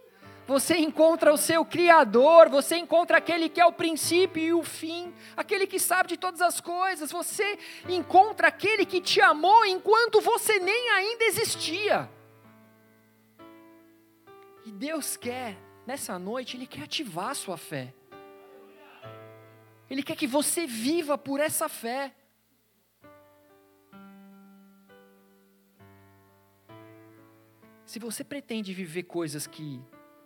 Você encontra o seu Criador, você encontra aquele que é o princípio e o fim, aquele que sabe de todas as coisas, você encontra aquele que te amou enquanto você nem ainda existia. E Deus quer, nessa noite, Ele quer ativar a sua fé. Ele quer que você viva por essa fé. Se você pretende viver coisas que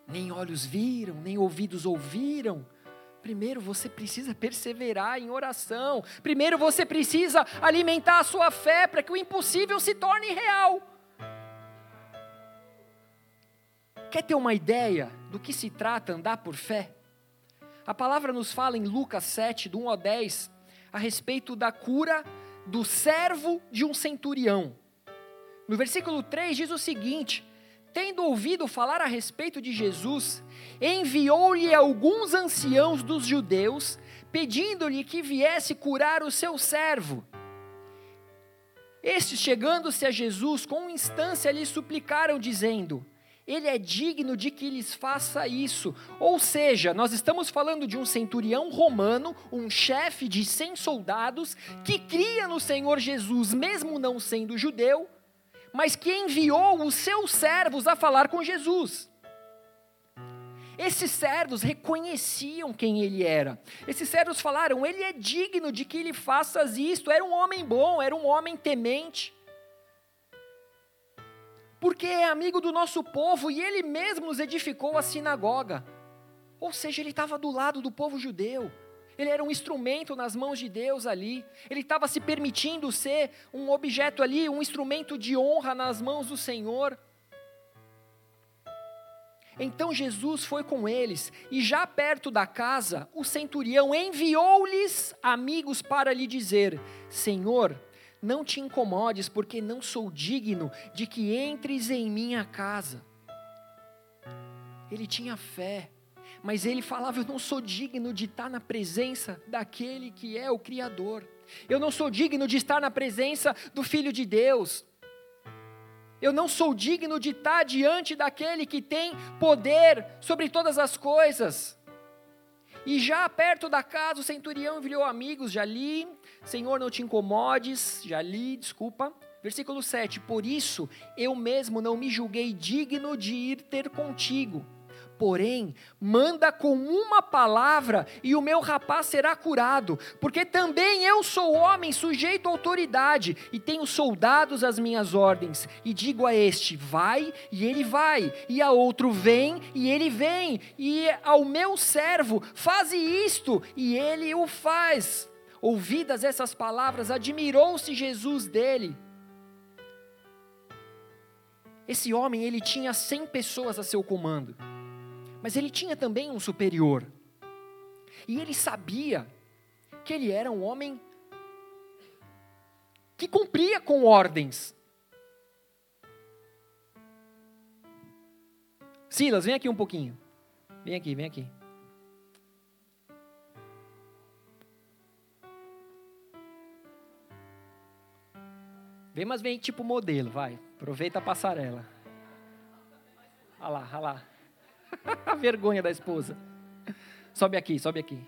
nem olhos viram, nem ouvidos ouviram, primeiro você precisa perseverar em oração. Primeiro você precisa alimentar a sua fé para que o impossível se torne real. Quer ter uma ideia do que se trata andar por fé? A palavra nos fala em Lucas 7, do 1 ao 10, a respeito da cura do servo de um centurião. No versículo 3 diz o seguinte: Tendo ouvido falar a respeito de Jesus, enviou-lhe alguns anciãos dos judeus, pedindo-lhe que viesse curar o seu servo. Estes, chegando-se a Jesus, com instância lhe suplicaram, dizendo: ele é digno de que lhes faça isso. Ou seja, nós estamos falando de um centurião romano, um chefe de 100 soldados, que cria no Senhor Jesus, mesmo não sendo judeu, mas que enviou os seus servos a falar com Jesus. Esses servos reconheciam quem ele era. Esses servos falaram: Ele é digno de que lhe faças isto. Era um homem bom, era um homem temente porque é amigo do nosso povo e ele mesmo nos edificou a sinagoga. Ou seja, ele estava do lado do povo judeu. Ele era um instrumento nas mãos de Deus ali. Ele estava se permitindo ser um objeto ali, um instrumento de honra nas mãos do Senhor. Então Jesus foi com eles, e já perto da casa, o centurião enviou-lhes amigos para lhe dizer: Senhor, não te incomodes, porque não sou digno de que entres em minha casa. Ele tinha fé, mas ele falava: Eu não sou digno de estar na presença daquele que é o Criador. Eu não sou digno de estar na presença do Filho de Deus. Eu não sou digno de estar diante daquele que tem poder sobre todas as coisas. E já perto da casa, o centurião enviou amigos, já li, Senhor, não te incomodes, já li, desculpa. Versículo 7: Por isso eu mesmo não me julguei digno de ir ter contigo. Porém, manda com uma palavra e o meu rapaz será curado, porque também eu sou homem sujeito à autoridade e tenho soldados às minhas ordens. E digo a este: vai, e ele vai, e a outro: vem, e ele vem, e ao meu servo: faze isto, e ele o faz. Ouvidas essas palavras, admirou-se Jesus dele. Esse homem, ele tinha cem pessoas a seu comando, mas ele tinha também um superior. E ele sabia que ele era um homem que cumpria com ordens. Silas, vem aqui um pouquinho. Vem aqui, vem aqui. Vem, mas vem tipo modelo, vai. Aproveita a passarela. Olha lá, olha lá. <laughs> a vergonha da esposa. Sobe aqui, sobe aqui.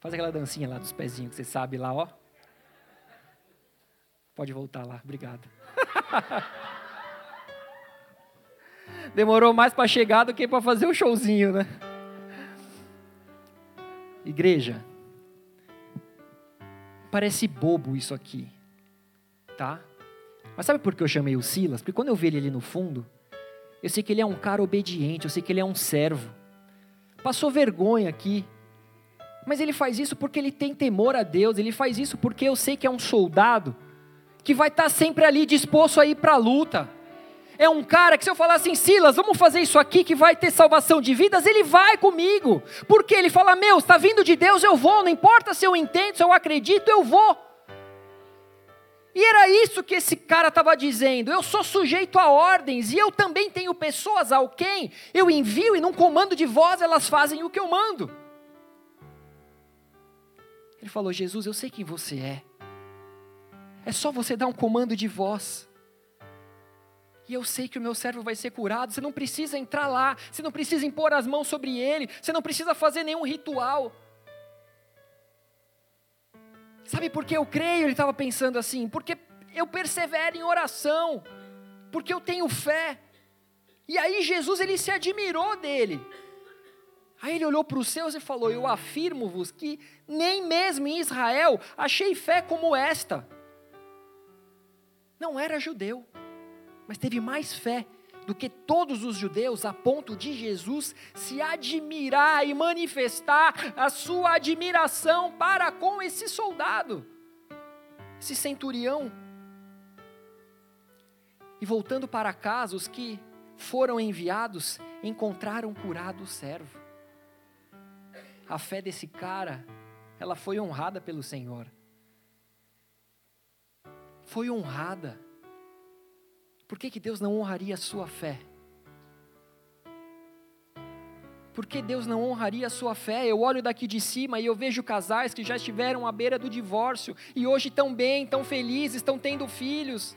Faz aquela dancinha lá dos pezinhos que você sabe lá, ó. Pode voltar lá, obrigado. <laughs> Demorou mais para chegar do que para fazer o showzinho, né? Igreja, parece bobo isso aqui, tá? Mas sabe por que eu chamei o Silas? Porque quando eu vi ele ali no fundo, eu sei que ele é um cara obediente, eu sei que ele é um servo. Passou vergonha aqui, mas ele faz isso porque ele tem temor a Deus, ele faz isso porque eu sei que é um soldado que vai estar sempre ali disposto a ir para a luta. É um cara que se eu falar assim, Silas, vamos fazer isso aqui que vai ter salvação de vidas, ele vai comigo. Porque ele fala, meu, está vindo de Deus, eu vou, não importa se eu entendo, se eu acredito, eu vou. E era isso que esse cara estava dizendo. Eu sou sujeito a ordens e eu também tenho pessoas ao quem eu envio e num comando de voz elas fazem o que eu mando. Ele falou: Jesus, eu sei quem você é. É só você dar um comando de voz. E eu sei que o meu servo vai ser curado. Você não precisa entrar lá. Você não precisa impor as mãos sobre ele. Você não precisa fazer nenhum ritual. Sabe por que eu creio? Ele estava pensando assim. Porque eu persevero em oração. Porque eu tenho fé. E aí Jesus ele se admirou dele. Aí ele olhou para os seus e falou: Eu afirmo-vos que nem mesmo em Israel achei fé como esta. Não era judeu, mas teve mais fé do que todos os judeus, a ponto de Jesus se admirar e manifestar a sua admiração para com esse soldado, esse centurião. E voltando para casa, os que foram enviados encontraram curado o servo a fé desse cara, ela foi honrada pelo Senhor. Foi honrada. Por que, que Deus não honraria a sua fé? Por que Deus não honraria a sua fé? Eu olho daqui de cima e eu vejo casais que já estiveram à beira do divórcio e hoje estão bem, estão felizes, estão tendo filhos.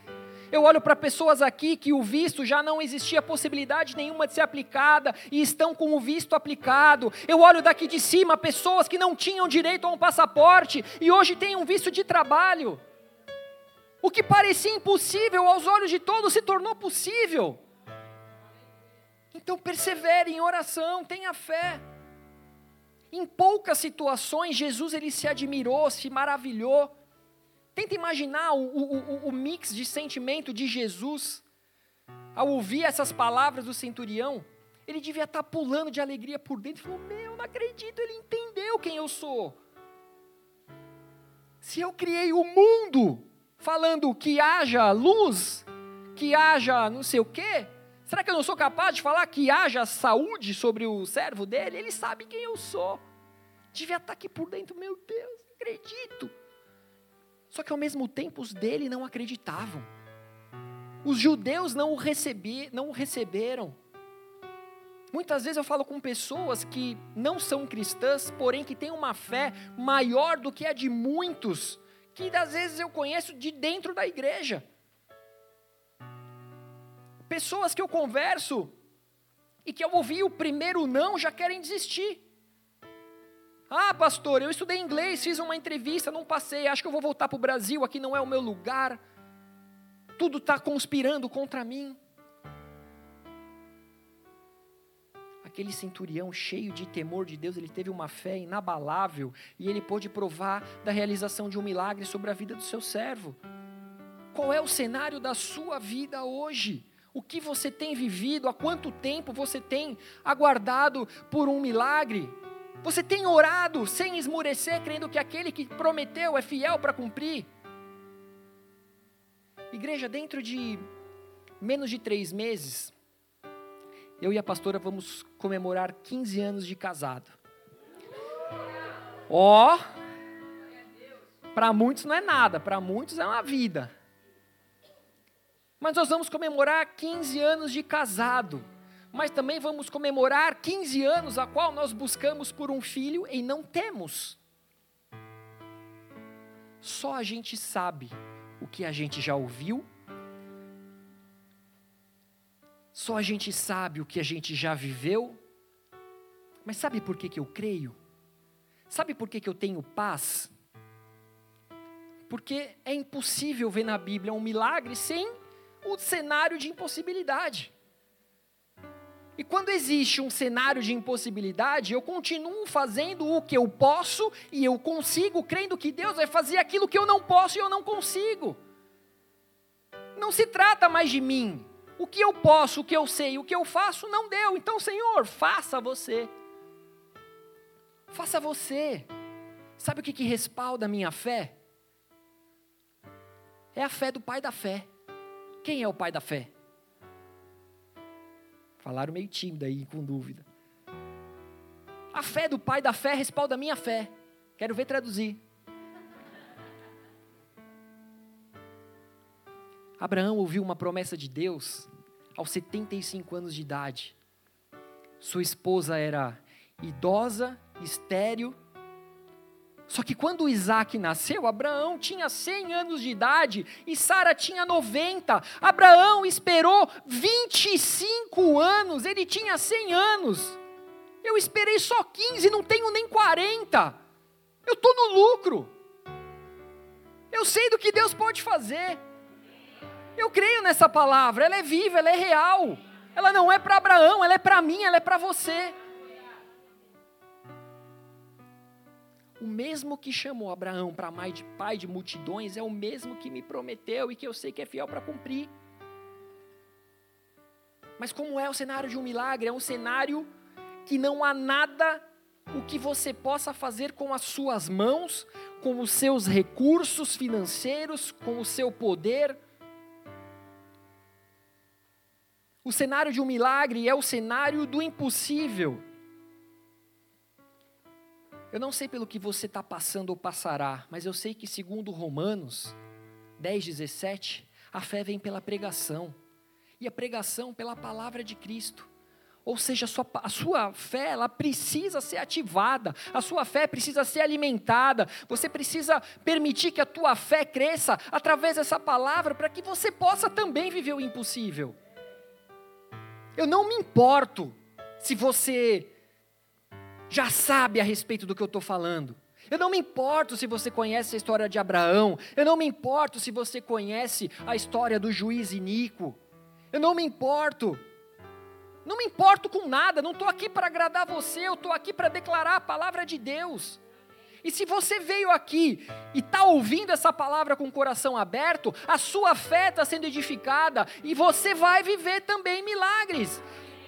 Eu olho para pessoas aqui que o visto já não existia possibilidade nenhuma de ser aplicada e estão com o visto aplicado. Eu olho daqui de cima pessoas que não tinham direito a um passaporte e hoje têm um visto de trabalho. O que parecia impossível aos olhos de todos se tornou possível. Então persevere em oração, tenha fé. Em poucas situações Jesus ele se admirou, se maravilhou Tenta imaginar o, o, o, mix de sentimento de Jesus ao ouvir essas palavras do centurião. Ele devia estar pulando de alegria por dentro. Falou: Meu, não acredito, ele entendeu quem eu sou. Se eu criei o mundo falando que haja luz, que haja não sei o quê, será que eu não sou capaz de falar que haja saúde sobre o servo dele? Ele sabe quem eu sou. Devia estar aqui por dentro, meu Deus, não acredito. Só que ao mesmo tempo os dele não acreditavam. Os judeus não o, recebi, não o receberam. Muitas vezes eu falo com pessoas que não são cristãs, porém que têm uma fé maior do que a de muitos, que às vezes eu conheço de dentro da igreja. Pessoas que eu converso e que eu ouvi o primeiro não já querem desistir. Ah, pastor, eu estudei inglês, fiz uma entrevista, não passei, acho que eu vou voltar para o Brasil, aqui não é o meu lugar. Tudo está conspirando contra mim. Aquele centurião cheio de temor de Deus, ele teve uma fé inabalável e ele pôde provar da realização de um milagre sobre a vida do seu servo. Qual é o cenário da sua vida hoje? O que você tem vivido? Há quanto tempo você tem aguardado por um milagre? Você tem orado sem esmurecer, crendo que aquele que prometeu é fiel para cumprir? Igreja, dentro de menos de três meses, eu e a pastora vamos comemorar 15 anos de casado. Ó, oh, para muitos não é nada, para muitos é uma vida. Mas nós vamos comemorar 15 anos de casado mas também vamos comemorar 15 anos a qual nós buscamos por um filho e não temos. Só a gente sabe o que a gente já ouviu, só a gente sabe o que a gente já viveu, mas sabe por que, que eu creio? Sabe por que, que eu tenho paz? Porque é impossível ver na Bíblia um milagre sem o cenário de impossibilidade. E quando existe um cenário de impossibilidade, eu continuo fazendo o que eu posso e eu consigo, crendo que Deus vai fazer aquilo que eu não posso e eu não consigo. Não se trata mais de mim. O que eu posso, o que eu sei, o que eu faço não deu. Então, Senhor, faça você. Faça você. Sabe o que, que respalda a minha fé? É a fé do pai da fé. Quem é o pai da fé? Falaram meio tímido aí, com dúvida. A fé do pai da fé respalda a minha fé. Quero ver traduzir. Abraão ouviu uma promessa de Deus aos 75 anos de idade. Sua esposa era idosa, estéril, só que quando Isaac nasceu, Abraão tinha 100 anos de idade e Sara tinha 90. Abraão esperou 25 anos, ele tinha 100 anos. Eu esperei só 15, não tenho nem 40. Eu estou no lucro. Eu sei do que Deus pode fazer. Eu creio nessa palavra, ela é viva, ela é real. Ela não é para Abraão, ela é para mim, ela é para você. O mesmo que chamou Abraão para pai de multidões é o mesmo que me prometeu e que eu sei que é fiel para cumprir. Mas como é o cenário de um milagre? É um cenário que não há nada o que você possa fazer com as suas mãos, com os seus recursos financeiros, com o seu poder. O cenário de um milagre é o cenário do impossível. Eu não sei pelo que você está passando ou passará, mas eu sei que, segundo Romanos 10, 17, a fé vem pela pregação, e a pregação pela palavra de Cristo. Ou seja, a sua, a sua, fé ela precisa ser ativada, a sua fé precisa ser alimentada, você precisa permitir que a tua fé cresça através dessa palavra para que você possa também viver o impossível. Eu não me importo se você já sabe a respeito do que eu estou falando. Eu não me importo se você conhece a história de Abraão. Eu não me importo se você conhece a história do juiz Inico. Eu não me importo. Não me importo com nada. Não estou aqui para agradar você. Eu estou aqui para declarar a palavra de Deus. E se você veio aqui e está ouvindo essa palavra com o coração aberto, a sua fé está sendo edificada e você vai viver também milagres.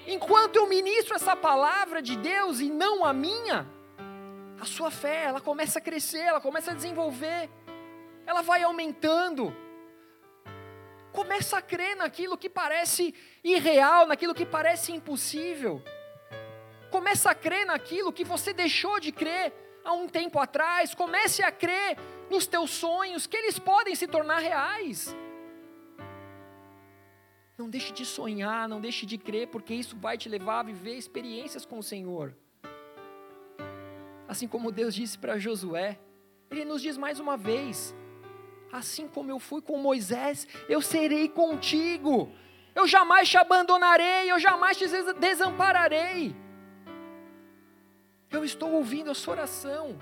Enquanto eu ministro essa palavra de Deus e não a minha, a sua fé, ela começa a crescer, ela começa a desenvolver, ela vai aumentando. Começa a crer naquilo que parece irreal, naquilo que parece impossível. Começa a crer naquilo que você deixou de crer há um tempo atrás. Comece a crer nos teus sonhos, que eles podem se tornar reais. Não deixe de sonhar, não deixe de crer, porque isso vai te levar a viver experiências com o Senhor. Assim como Deus disse para Josué, Ele nos diz mais uma vez: assim como eu fui com Moisés, eu serei contigo. Eu jamais te abandonarei, eu jamais te desampararei. Eu estou ouvindo a sua oração,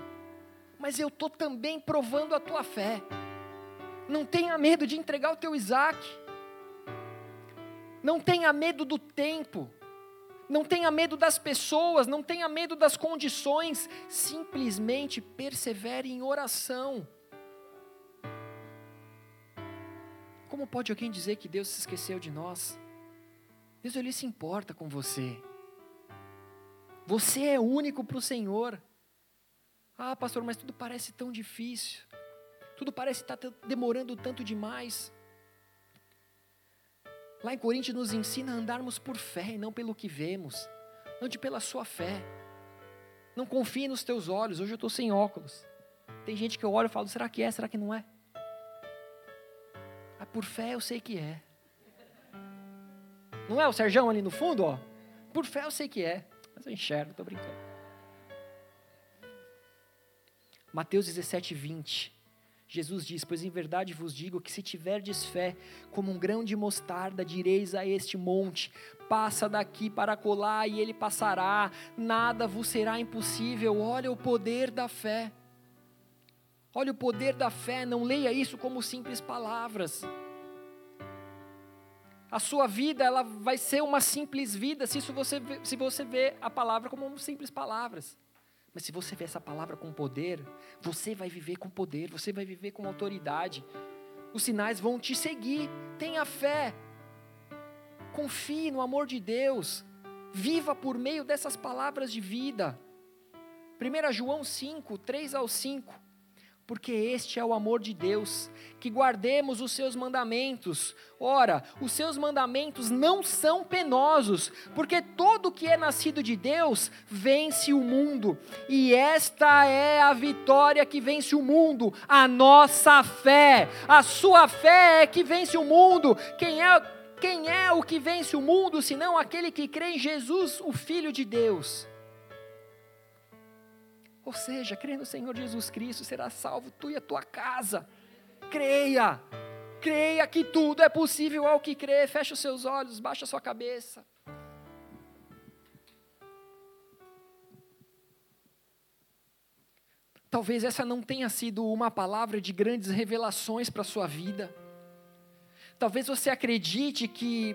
mas eu estou também provando a tua fé. Não tenha medo de entregar o teu Isaac. Não tenha medo do tempo. Não tenha medo das pessoas, não tenha medo das condições, simplesmente persevere em oração. Como pode alguém dizer que Deus se esqueceu de nós? Deus ele se importa com você. Você é único para o Senhor. Ah, pastor, mas tudo parece tão difícil. Tudo parece estar demorando tanto demais. Lá em Coríntios nos ensina a andarmos por fé e não pelo que vemos. Ande pela sua fé. Não confie nos teus olhos. Hoje eu estou sem óculos. Tem gente que eu olho e falo, será que é? Será que não é? Ah, por fé eu sei que é. Não é o Serjão ali no fundo, ó? Por fé eu sei que é. Mas eu enxergo, estou brincando. Mateus 17, 20. Jesus diz: Pois em verdade vos digo que se tiverdes fé como um grão de mostarda, direis a este monte: passa daqui para colar, e ele passará, nada vos será impossível. Olha o poder da fé. Olha o poder da fé, não leia isso como simples palavras. A sua vida ela vai ser uma simples vida se, isso você, se você vê a palavra como simples palavras. Mas se você vê essa palavra com poder, você vai viver com poder, você vai viver com autoridade. Os sinais vão te seguir. Tenha fé. Confie no amor de Deus. Viva por meio dessas palavras de vida. 1 João 5, 3 ao 5 porque este é o amor de Deus, que guardemos os seus mandamentos. Ora, os seus mandamentos não são penosos, porque todo que é nascido de Deus vence o mundo, e esta é a vitória que vence o mundo, a nossa fé. A sua fé é que vence o mundo. Quem é quem é o que vence o mundo, senão aquele que crê em Jesus, o filho de Deus? Ou seja, crê no Senhor Jesus Cristo, será salvo tu e a tua casa. Creia, creia que tudo é possível ao que crê. Feche os seus olhos, baixa a sua cabeça. Talvez essa não tenha sido uma palavra de grandes revelações para a sua vida. Talvez você acredite que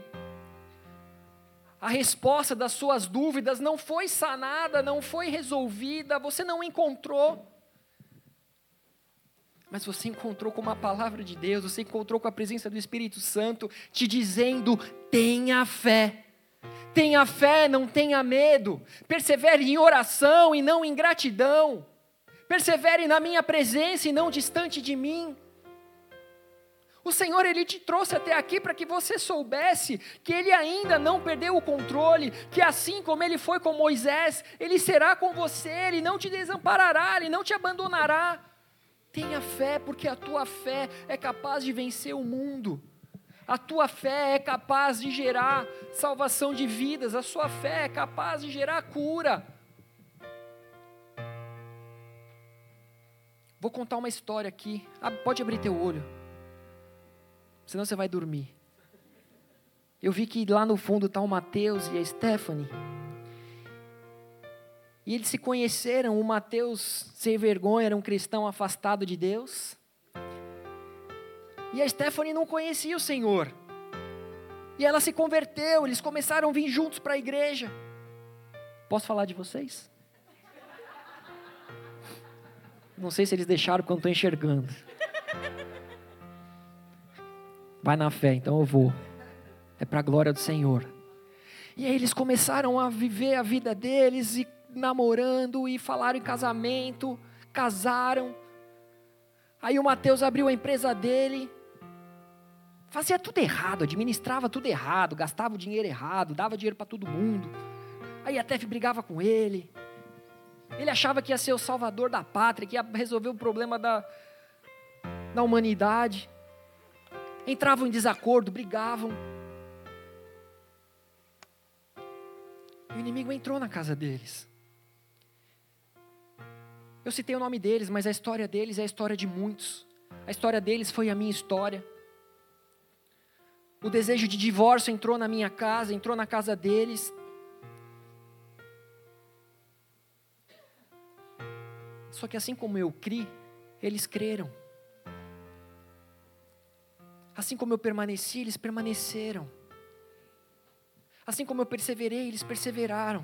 a resposta das suas dúvidas não foi sanada, não foi resolvida, você não encontrou. Mas você encontrou com uma palavra de Deus, você encontrou com a presença do Espírito Santo, te dizendo: tenha fé. Tenha fé, não tenha medo. Persevere em oração e não em gratidão. Persevere na minha presença e não distante de mim. O Senhor, Ele te trouxe até aqui para que você soubesse que Ele ainda não perdeu o controle, que assim como Ele foi com Moisés, Ele será com você, Ele não te desamparará, Ele não te abandonará. Tenha fé, porque a tua fé é capaz de vencer o mundo. A tua fé é capaz de gerar salvação de vidas, a sua fé é capaz de gerar cura. Vou contar uma história aqui. Pode abrir teu olho senão você vai dormir. Eu vi que lá no fundo está o Mateus e a Stephanie. E eles se conheceram, o Mateus, sem vergonha, era um cristão afastado de Deus. E a Stephanie não conhecia o Senhor. E ela se converteu, eles começaram a vir juntos para a igreja. Posso falar de vocês? Não sei se eles deixaram porque eu estou enxergando. Vai na fé, então eu vou. É para a glória do Senhor. E aí eles começaram a viver a vida deles e namorando e falaram em casamento, casaram. Aí o Mateus abriu a empresa dele, fazia tudo errado, administrava tudo errado, gastava o dinheiro errado, dava dinheiro para todo mundo. Aí a Tef brigava com ele. Ele achava que ia ser o salvador da pátria, que ia resolver o problema da, da humanidade entravam em desacordo, brigavam. E o inimigo entrou na casa deles. Eu citei o nome deles, mas a história deles é a história de muitos. A história deles foi a minha história. O desejo de divórcio entrou na minha casa, entrou na casa deles. Só que assim como eu criei, eles creram. Assim como eu permaneci, eles permaneceram. Assim como eu perseverei, eles perseveraram.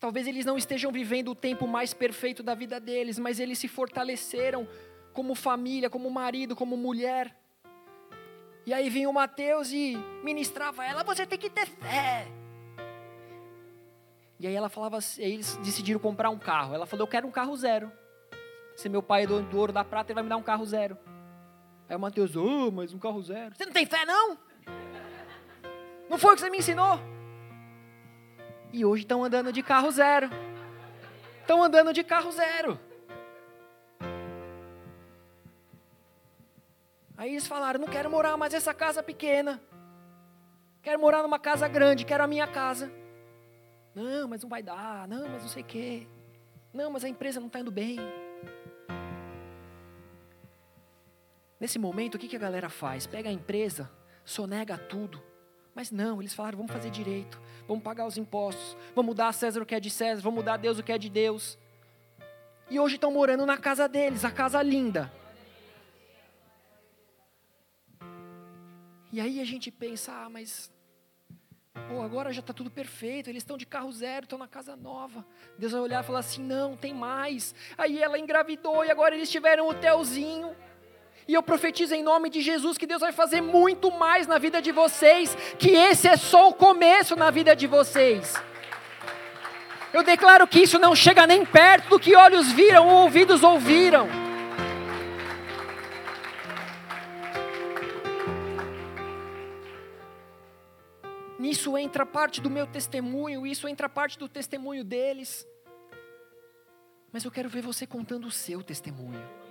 Talvez eles não estejam vivendo o tempo mais perfeito da vida deles, mas eles se fortaleceram como família, como marido, como mulher. E aí vinha o Mateus e ministrava ela: você tem que ter fé. E aí ela falava, eles decidiram comprar um carro. Ela falou: eu quero um carro zero. Se meu pai é do ouro da prata, ele vai me dar um carro zero. Aí o Mateus, oh, mas um carro zero. Você não tem fé, não? Não foi o que você me ensinou? E hoje estão andando de carro zero. Estão andando de carro zero. Aí eles falaram: não quero morar mais nessa casa pequena. Quero morar numa casa grande, quero a minha casa. Não, mas não vai dar. Não, mas não sei o quê. Não, mas a empresa não está indo bem. Nesse momento, o que, a galera faz? Pega a empresa, sonega tudo. Mas não, eles falaram: vamos fazer direito, vamos pagar os impostos, vamos dar a César o que é de César, vamos dar a Deus o que é de Deus. E hoje estão morando na casa deles, a casa linda. E aí a gente pensa, ah, mas pô, agora já está tudo perfeito, eles estão de carro zero, estão na casa nova. Deus vai olhar e falar assim: não, tem mais. Aí ela engravidou e agora eles tiveram um hotelzinho. E eu profetizo em nome de Jesus que Deus vai fazer muito mais na vida de vocês, que esse é só o começo na vida de vocês. Eu declaro que isso não chega nem perto do que olhos viram ou ouvidos ouviram. Nisso entra parte do meu testemunho, isso entra parte do testemunho deles. Mas eu quero ver você contando o seu testemunho.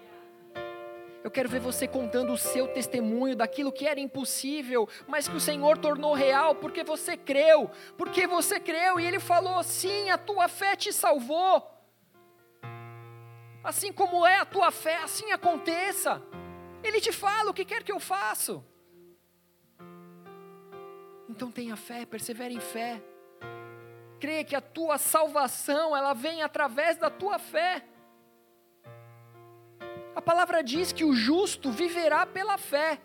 Eu quero ver você contando o seu testemunho daquilo que era impossível, mas que o Senhor tornou real, porque você creu, porque você creu, e Ele falou: sim, a tua fé te salvou. Assim como é a tua fé, assim aconteça. Ele te fala o que quer que eu faça. Então tenha fé, persevere em fé. Creia que a tua salvação, ela vem através da tua fé. A palavra diz que o justo viverá pela fé.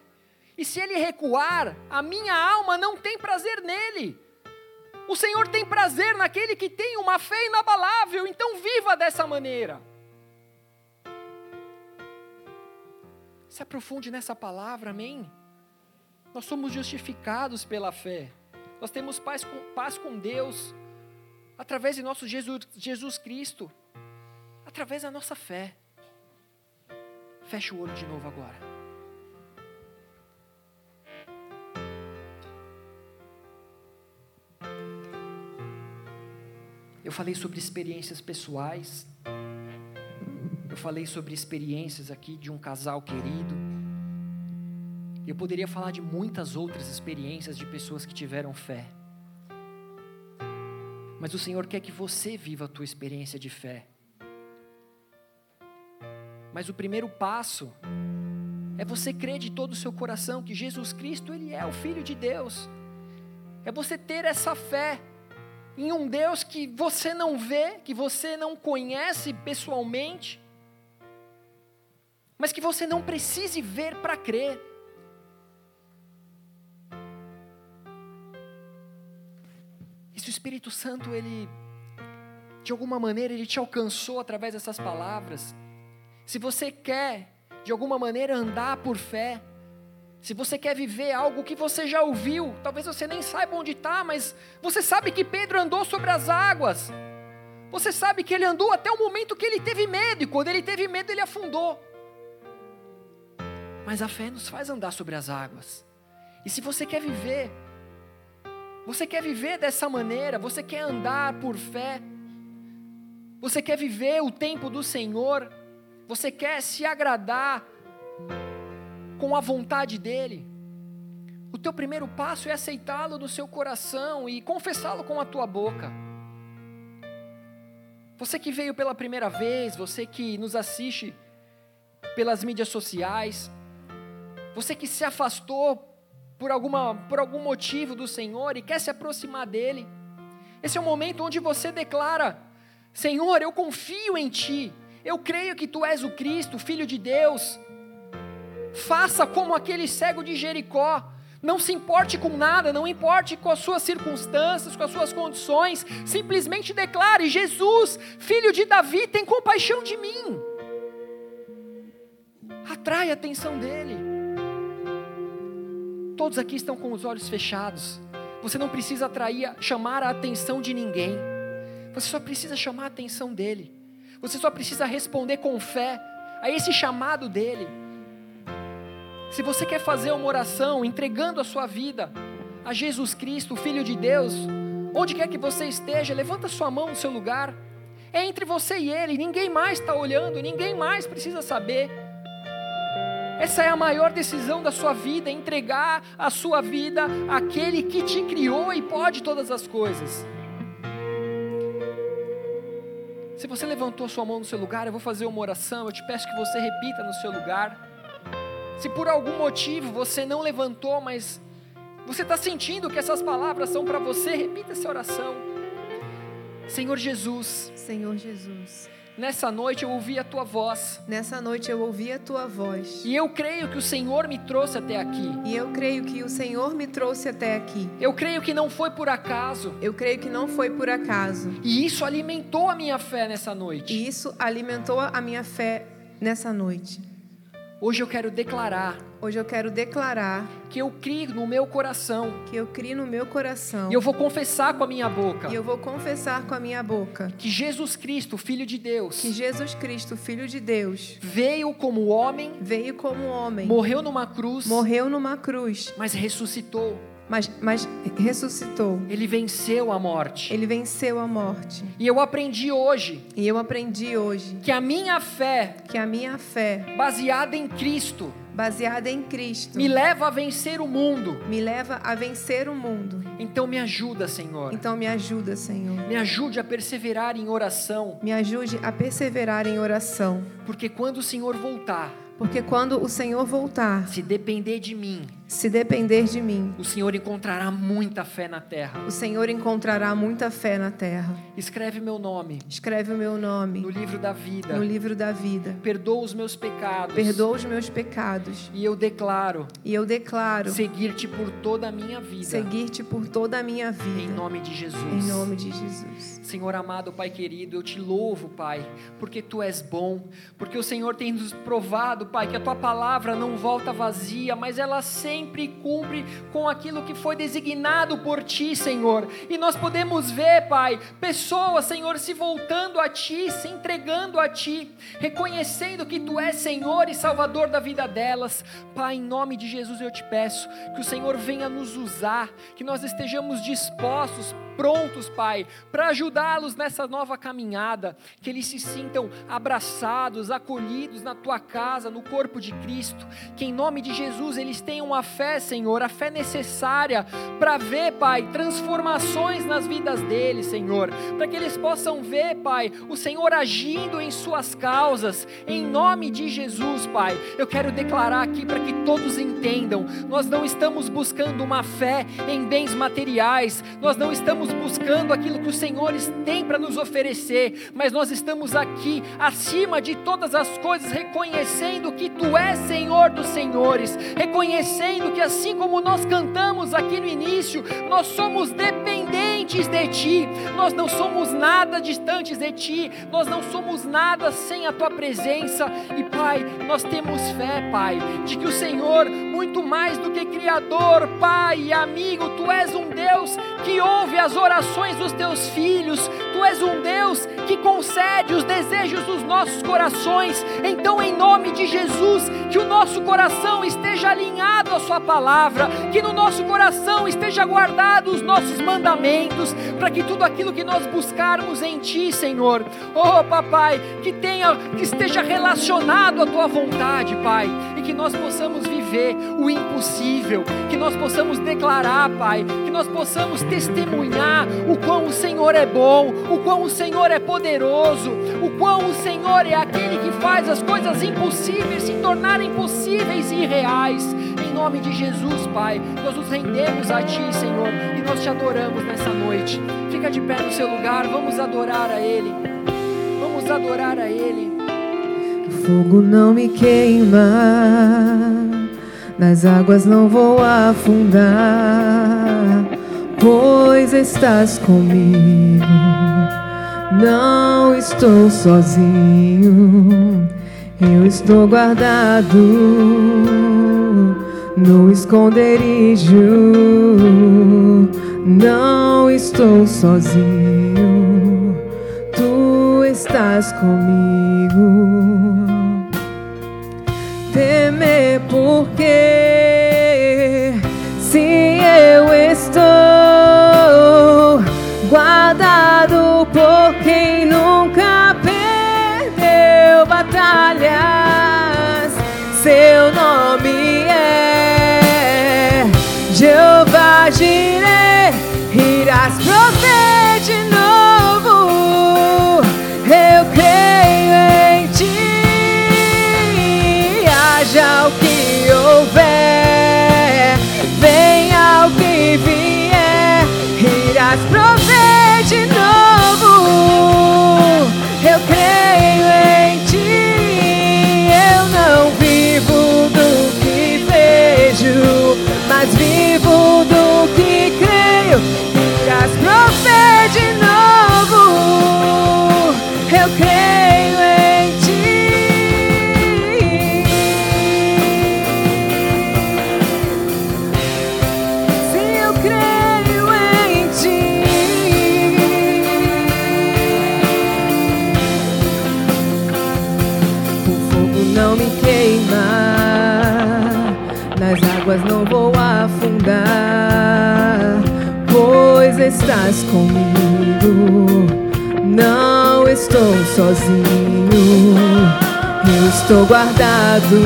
E se ele recuar, a minha alma não tem prazer nele. O Senhor tem prazer naquele que tem uma fé inabalável, então viva dessa maneira. Se aprofunde nessa palavra, amém? Nós somos justificados pela fé. Nós temos paz com, paz com Deus através de nosso Jesus, Jesus Cristo, através da nossa fé. Feche o olho de novo agora. Eu falei sobre experiências pessoais. Eu falei sobre experiências aqui de um casal querido. Eu poderia falar de muitas outras experiências de pessoas que tiveram fé. Mas o Senhor quer que você viva a tua experiência de fé. Mas o primeiro passo é você crer de todo o seu coração que Jesus Cristo ele é o filho de Deus. É você ter essa fé em um Deus que você não vê, que você não conhece pessoalmente, mas que você não precise ver para crer. E se o Espírito Santo ele de alguma maneira ele te alcançou através dessas palavras, se você quer, de alguma maneira, andar por fé, se você quer viver algo que você já ouviu, talvez você nem saiba onde está, mas você sabe que Pedro andou sobre as águas. Você sabe que ele andou até o momento que ele teve medo, e quando ele teve medo, ele afundou. Mas a fé nos faz andar sobre as águas. E se você quer viver, você quer viver dessa maneira, você quer andar por fé, você quer viver o tempo do Senhor, você quer se agradar com a vontade dele? O teu primeiro passo é aceitá-lo no seu coração e confessá-lo com a tua boca. Você que veio pela primeira vez, você que nos assiste pelas mídias sociais, você que se afastou por, alguma, por algum motivo do Senhor e quer se aproximar dele, esse é o momento onde você declara: Senhor, eu confio em Ti, eu creio que tu és o Cristo, filho de Deus. Faça como aquele cego de Jericó. Não se importe com nada, não importe com as suas circunstâncias, com as suas condições. Simplesmente declare: Jesus, filho de Davi, tem compaixão de mim. Atrai a atenção dele. Todos aqui estão com os olhos fechados. Você não precisa atrair, chamar a atenção de ninguém. Você só precisa chamar a atenção dele. Você só precisa responder com fé a esse chamado dele. Se você quer fazer uma oração entregando a sua vida a Jesus Cristo, Filho de Deus, onde quer que você esteja, levanta sua mão no seu lugar. É entre você e ele, ninguém mais está olhando, ninguém mais precisa saber. Essa é a maior decisão da sua vida, entregar a sua vida àquele que te criou e pode todas as coisas. Se você levantou sua mão no seu lugar, eu vou fazer uma oração. Eu te peço que você repita no seu lugar. Se por algum motivo você não levantou, mas você está sentindo que essas palavras são para você, repita essa oração. Senhor Jesus. Senhor Jesus. Nessa noite eu ouvi a tua voz. Nessa noite eu ouvi a tua voz. E eu creio que o Senhor me trouxe até aqui. E eu creio que o Senhor me trouxe até aqui. Eu creio que não foi por acaso. Eu creio que não foi por acaso. E isso alimentou a minha fé nessa noite. E isso alimentou a minha fé nessa noite. Hoje eu quero declarar Hoje eu quero declarar que eu crio no meu coração. que eu crio no meu coração. E eu vou confessar com a minha boca E eu vou confessar com a minha boca que Jesus Cristo, Filho de Deus, que Jesus Cristo, Filho de Deus, veio como homem, veio como homem, morreu numa cruz, morreu numa cruz, mas ressuscitou. Mas, mas ressuscitou. Ele venceu a morte. Ele venceu a morte. E eu aprendi hoje E eu aprendi hoje que a minha fé, que a minha fé, baseada em Cristo, baseada em Cristo, me leva a vencer o mundo. me leva a vencer o mundo. Então me ajuda, Senhor. Então me ajuda, Senhor. Me ajude a perseverar em oração, Me ajude a perseverar em oração, porque quando o Senhor voltar, porque quando o Senhor voltar, se depender de mim, se depender de mim, o Senhor encontrará muita fé na terra. o Senhor encontrará muita fé na terra. Escreve meu nome Escreve o meu no nome livro da vida. no livro da vida. Perdoa os meus pecados. Perdoa os meus pecados. E eu declaro E eu declaro seguir-te por toda a minha vida. seguir-te por toda a minha Em vida. nome de Jesus. Em nome de Jesus. Senhor amado, Pai querido, eu te louvo, Pai, porque tu és bom, porque o Senhor tem nos provado, Pai, que a tua palavra não volta vazia, mas ela sempre cumpre com aquilo que foi designado por ti, Senhor. E nós podemos ver, Pai, pessoas, Senhor, se voltando a ti, se entregando a ti, reconhecendo que tu és Senhor e Salvador da vida delas. Pai, em nome de Jesus eu te peço que o Senhor venha nos usar, que nós estejamos dispostos, prontos, Pai, para ajudá-los nessa nova caminhada, que eles se sintam abraçados, acolhidos na tua casa, no corpo de Cristo, que em nome de Jesus eles tenham a fé, Senhor, a fé necessária para ver, Pai, transformações nas vidas deles, Senhor, para que eles possam ver, Pai, o Senhor agindo em suas causas, em nome de Jesus, Pai. Eu quero declarar aqui para que todos entendam: nós não estamos buscando uma fé em bens materiais, nós não estamos buscando aquilo que o Senhor tem para nos oferecer, mas nós estamos aqui acima de todas as coisas, reconhecendo que Tu és Senhor dos Senhores, reconhecendo que assim como nós cantamos aqui no início, nós somos dependentes de Ti, nós não somos nada distantes de Ti, nós não somos nada sem a Tua presença, e Pai, nós temos fé, Pai, de que o Senhor, muito mais do que Criador, Pai e amigo, Tu és um Deus que ouve as orações dos Teus filhos, Tu és um Deus que concede os desejos dos nossos corações, então em nome de Jesus, que o nosso coração esteja alinhado à Sua palavra, que no nosso coração esteja guardado os nossos mandamentos, para que tudo aquilo que nós buscarmos em Ti, Senhor, oh Papai, que tenha, que esteja relacionado à Tua vontade, Pai, e que nós possamos viver o impossível, que nós possamos declarar, Pai, que nós possamos testemunhar o quão o Senhor é bom, o quão o Senhor é poderoso, o quão o Senhor é aquele que faz as coisas impossíveis se tornarem possíveis e reais. Em nome de Jesus, Pai, nós nos rendemos a Ti, Senhor, e nós te adoramos nessa noite. Fica de pé no seu lugar, vamos adorar a Ele. Vamos adorar a Ele. O fogo não me queima, nas águas não vou afundar, pois estás comigo. Não estou sozinho, eu estou guardado no esconderijo. Não estou sozinho, tu estás comigo temer porque se eu estou perdeu estás comigo. Não estou sozinho, eu estou guardado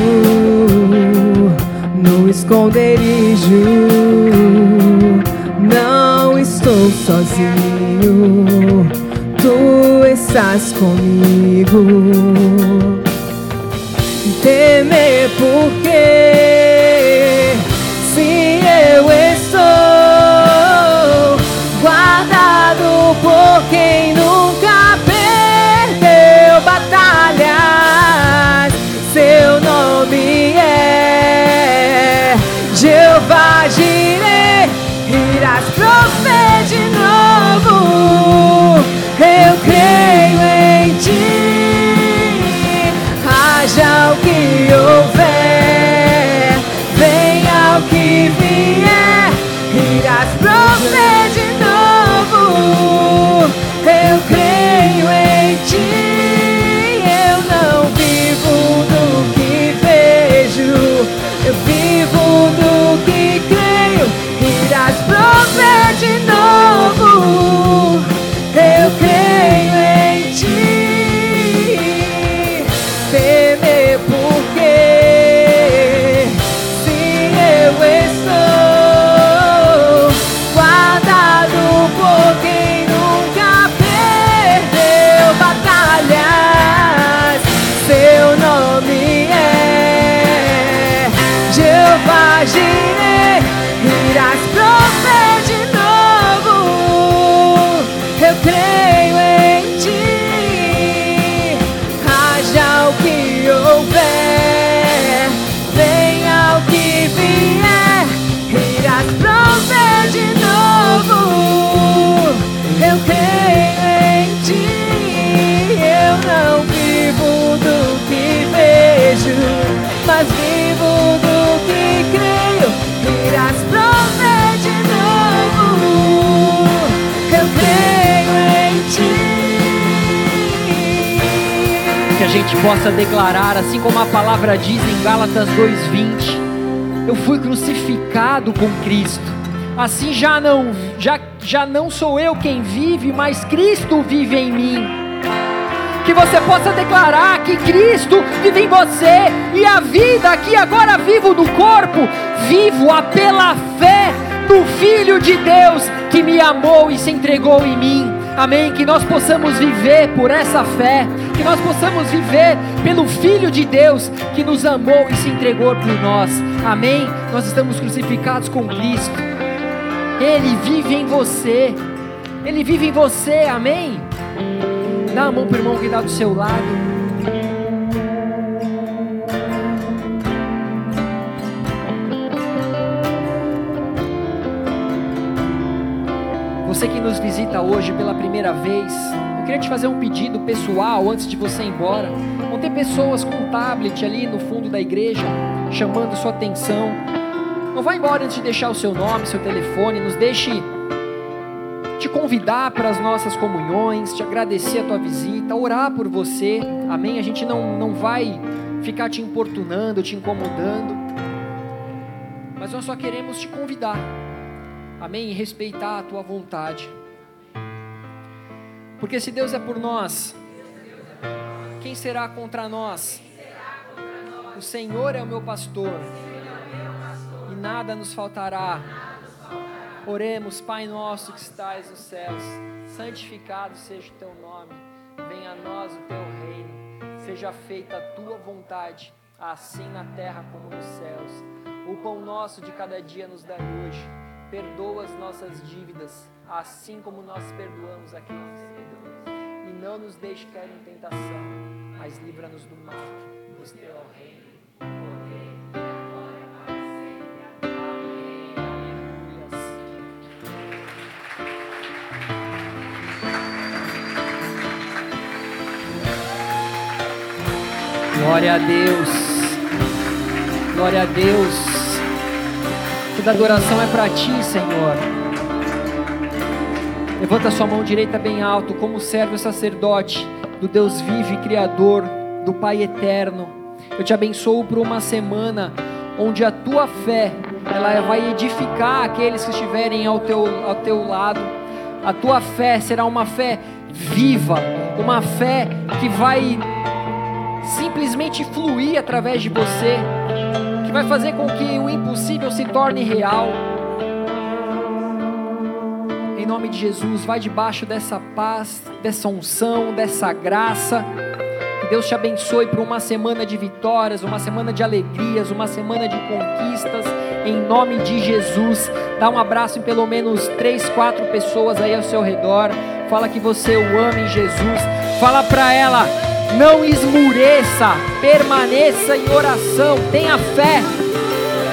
no esconderijo. Não estou sozinho, tu estás comigo. Temer porque gente possa declarar, assim como a palavra diz em Gálatas 2:20, eu fui crucificado com Cristo. Assim já não já já não sou eu quem vive, mas Cristo vive em mim. Que você possa declarar que Cristo vive em você e a vida que agora vivo no corpo, vivo-a pela fé do Filho de Deus que me amou e se entregou em mim. Amém. Que nós possamos viver por essa fé, que nós possamos viver pelo Filho de Deus que nos amou e se entregou por nós. Amém. Nós estamos crucificados com Cristo. Ele vive em você. Ele vive em você. Amém. Dá a mão para o irmão que está do seu lado. Você que nos visita hoje pela primeira vez, queria te fazer um pedido pessoal antes de você ir embora. Vão ter pessoas com um tablet ali no fundo da igreja chamando sua atenção. Não vá embora antes de deixar o seu nome, seu telefone. Nos deixe te convidar para as nossas comunhões, te agradecer a tua visita, orar por você. Amém? A gente não, não vai ficar te importunando, te incomodando. Mas nós só queremos te convidar. Amém? E respeitar a tua vontade. Porque se Deus é por nós, quem será contra nós? O Senhor é o meu pastor. E nada nos faltará. Oremos, Pai nosso que estais nos céus, santificado seja o teu nome. Venha a nós o teu reino. Seja feita a tua vontade, assim na terra como nos céus. O pão nosso de cada dia nos dai hoje. Perdoa as nossas dívidas, assim como nós perdoamos a quem nos perdoa. E não nos deixe cair em tentação, mas livra-nos do mal. Pois teu é o reino. Glória a Deus. Glória a Deus. Toda adoração é para ti, Senhor. Levanta sua mão direita bem alto, como servo e sacerdote do Deus vivo e criador, do Pai eterno. Eu te abençoo por uma semana onde a tua fé ela vai edificar aqueles que estiverem ao teu, ao teu lado. A tua fé será uma fé viva, uma fé que vai simplesmente fluir através de você, vai fazer com que o impossível se torne real. Em nome de Jesus, vai debaixo dessa paz, dessa unção, dessa graça. Que Deus te abençoe por uma semana de vitórias, uma semana de alegrias, uma semana de conquistas. Em nome de Jesus, dá um abraço em pelo menos três, quatro pessoas aí ao seu redor. Fala que você o ama em Jesus. Fala para ela, não esmureça, permaneça em oração, tenha fé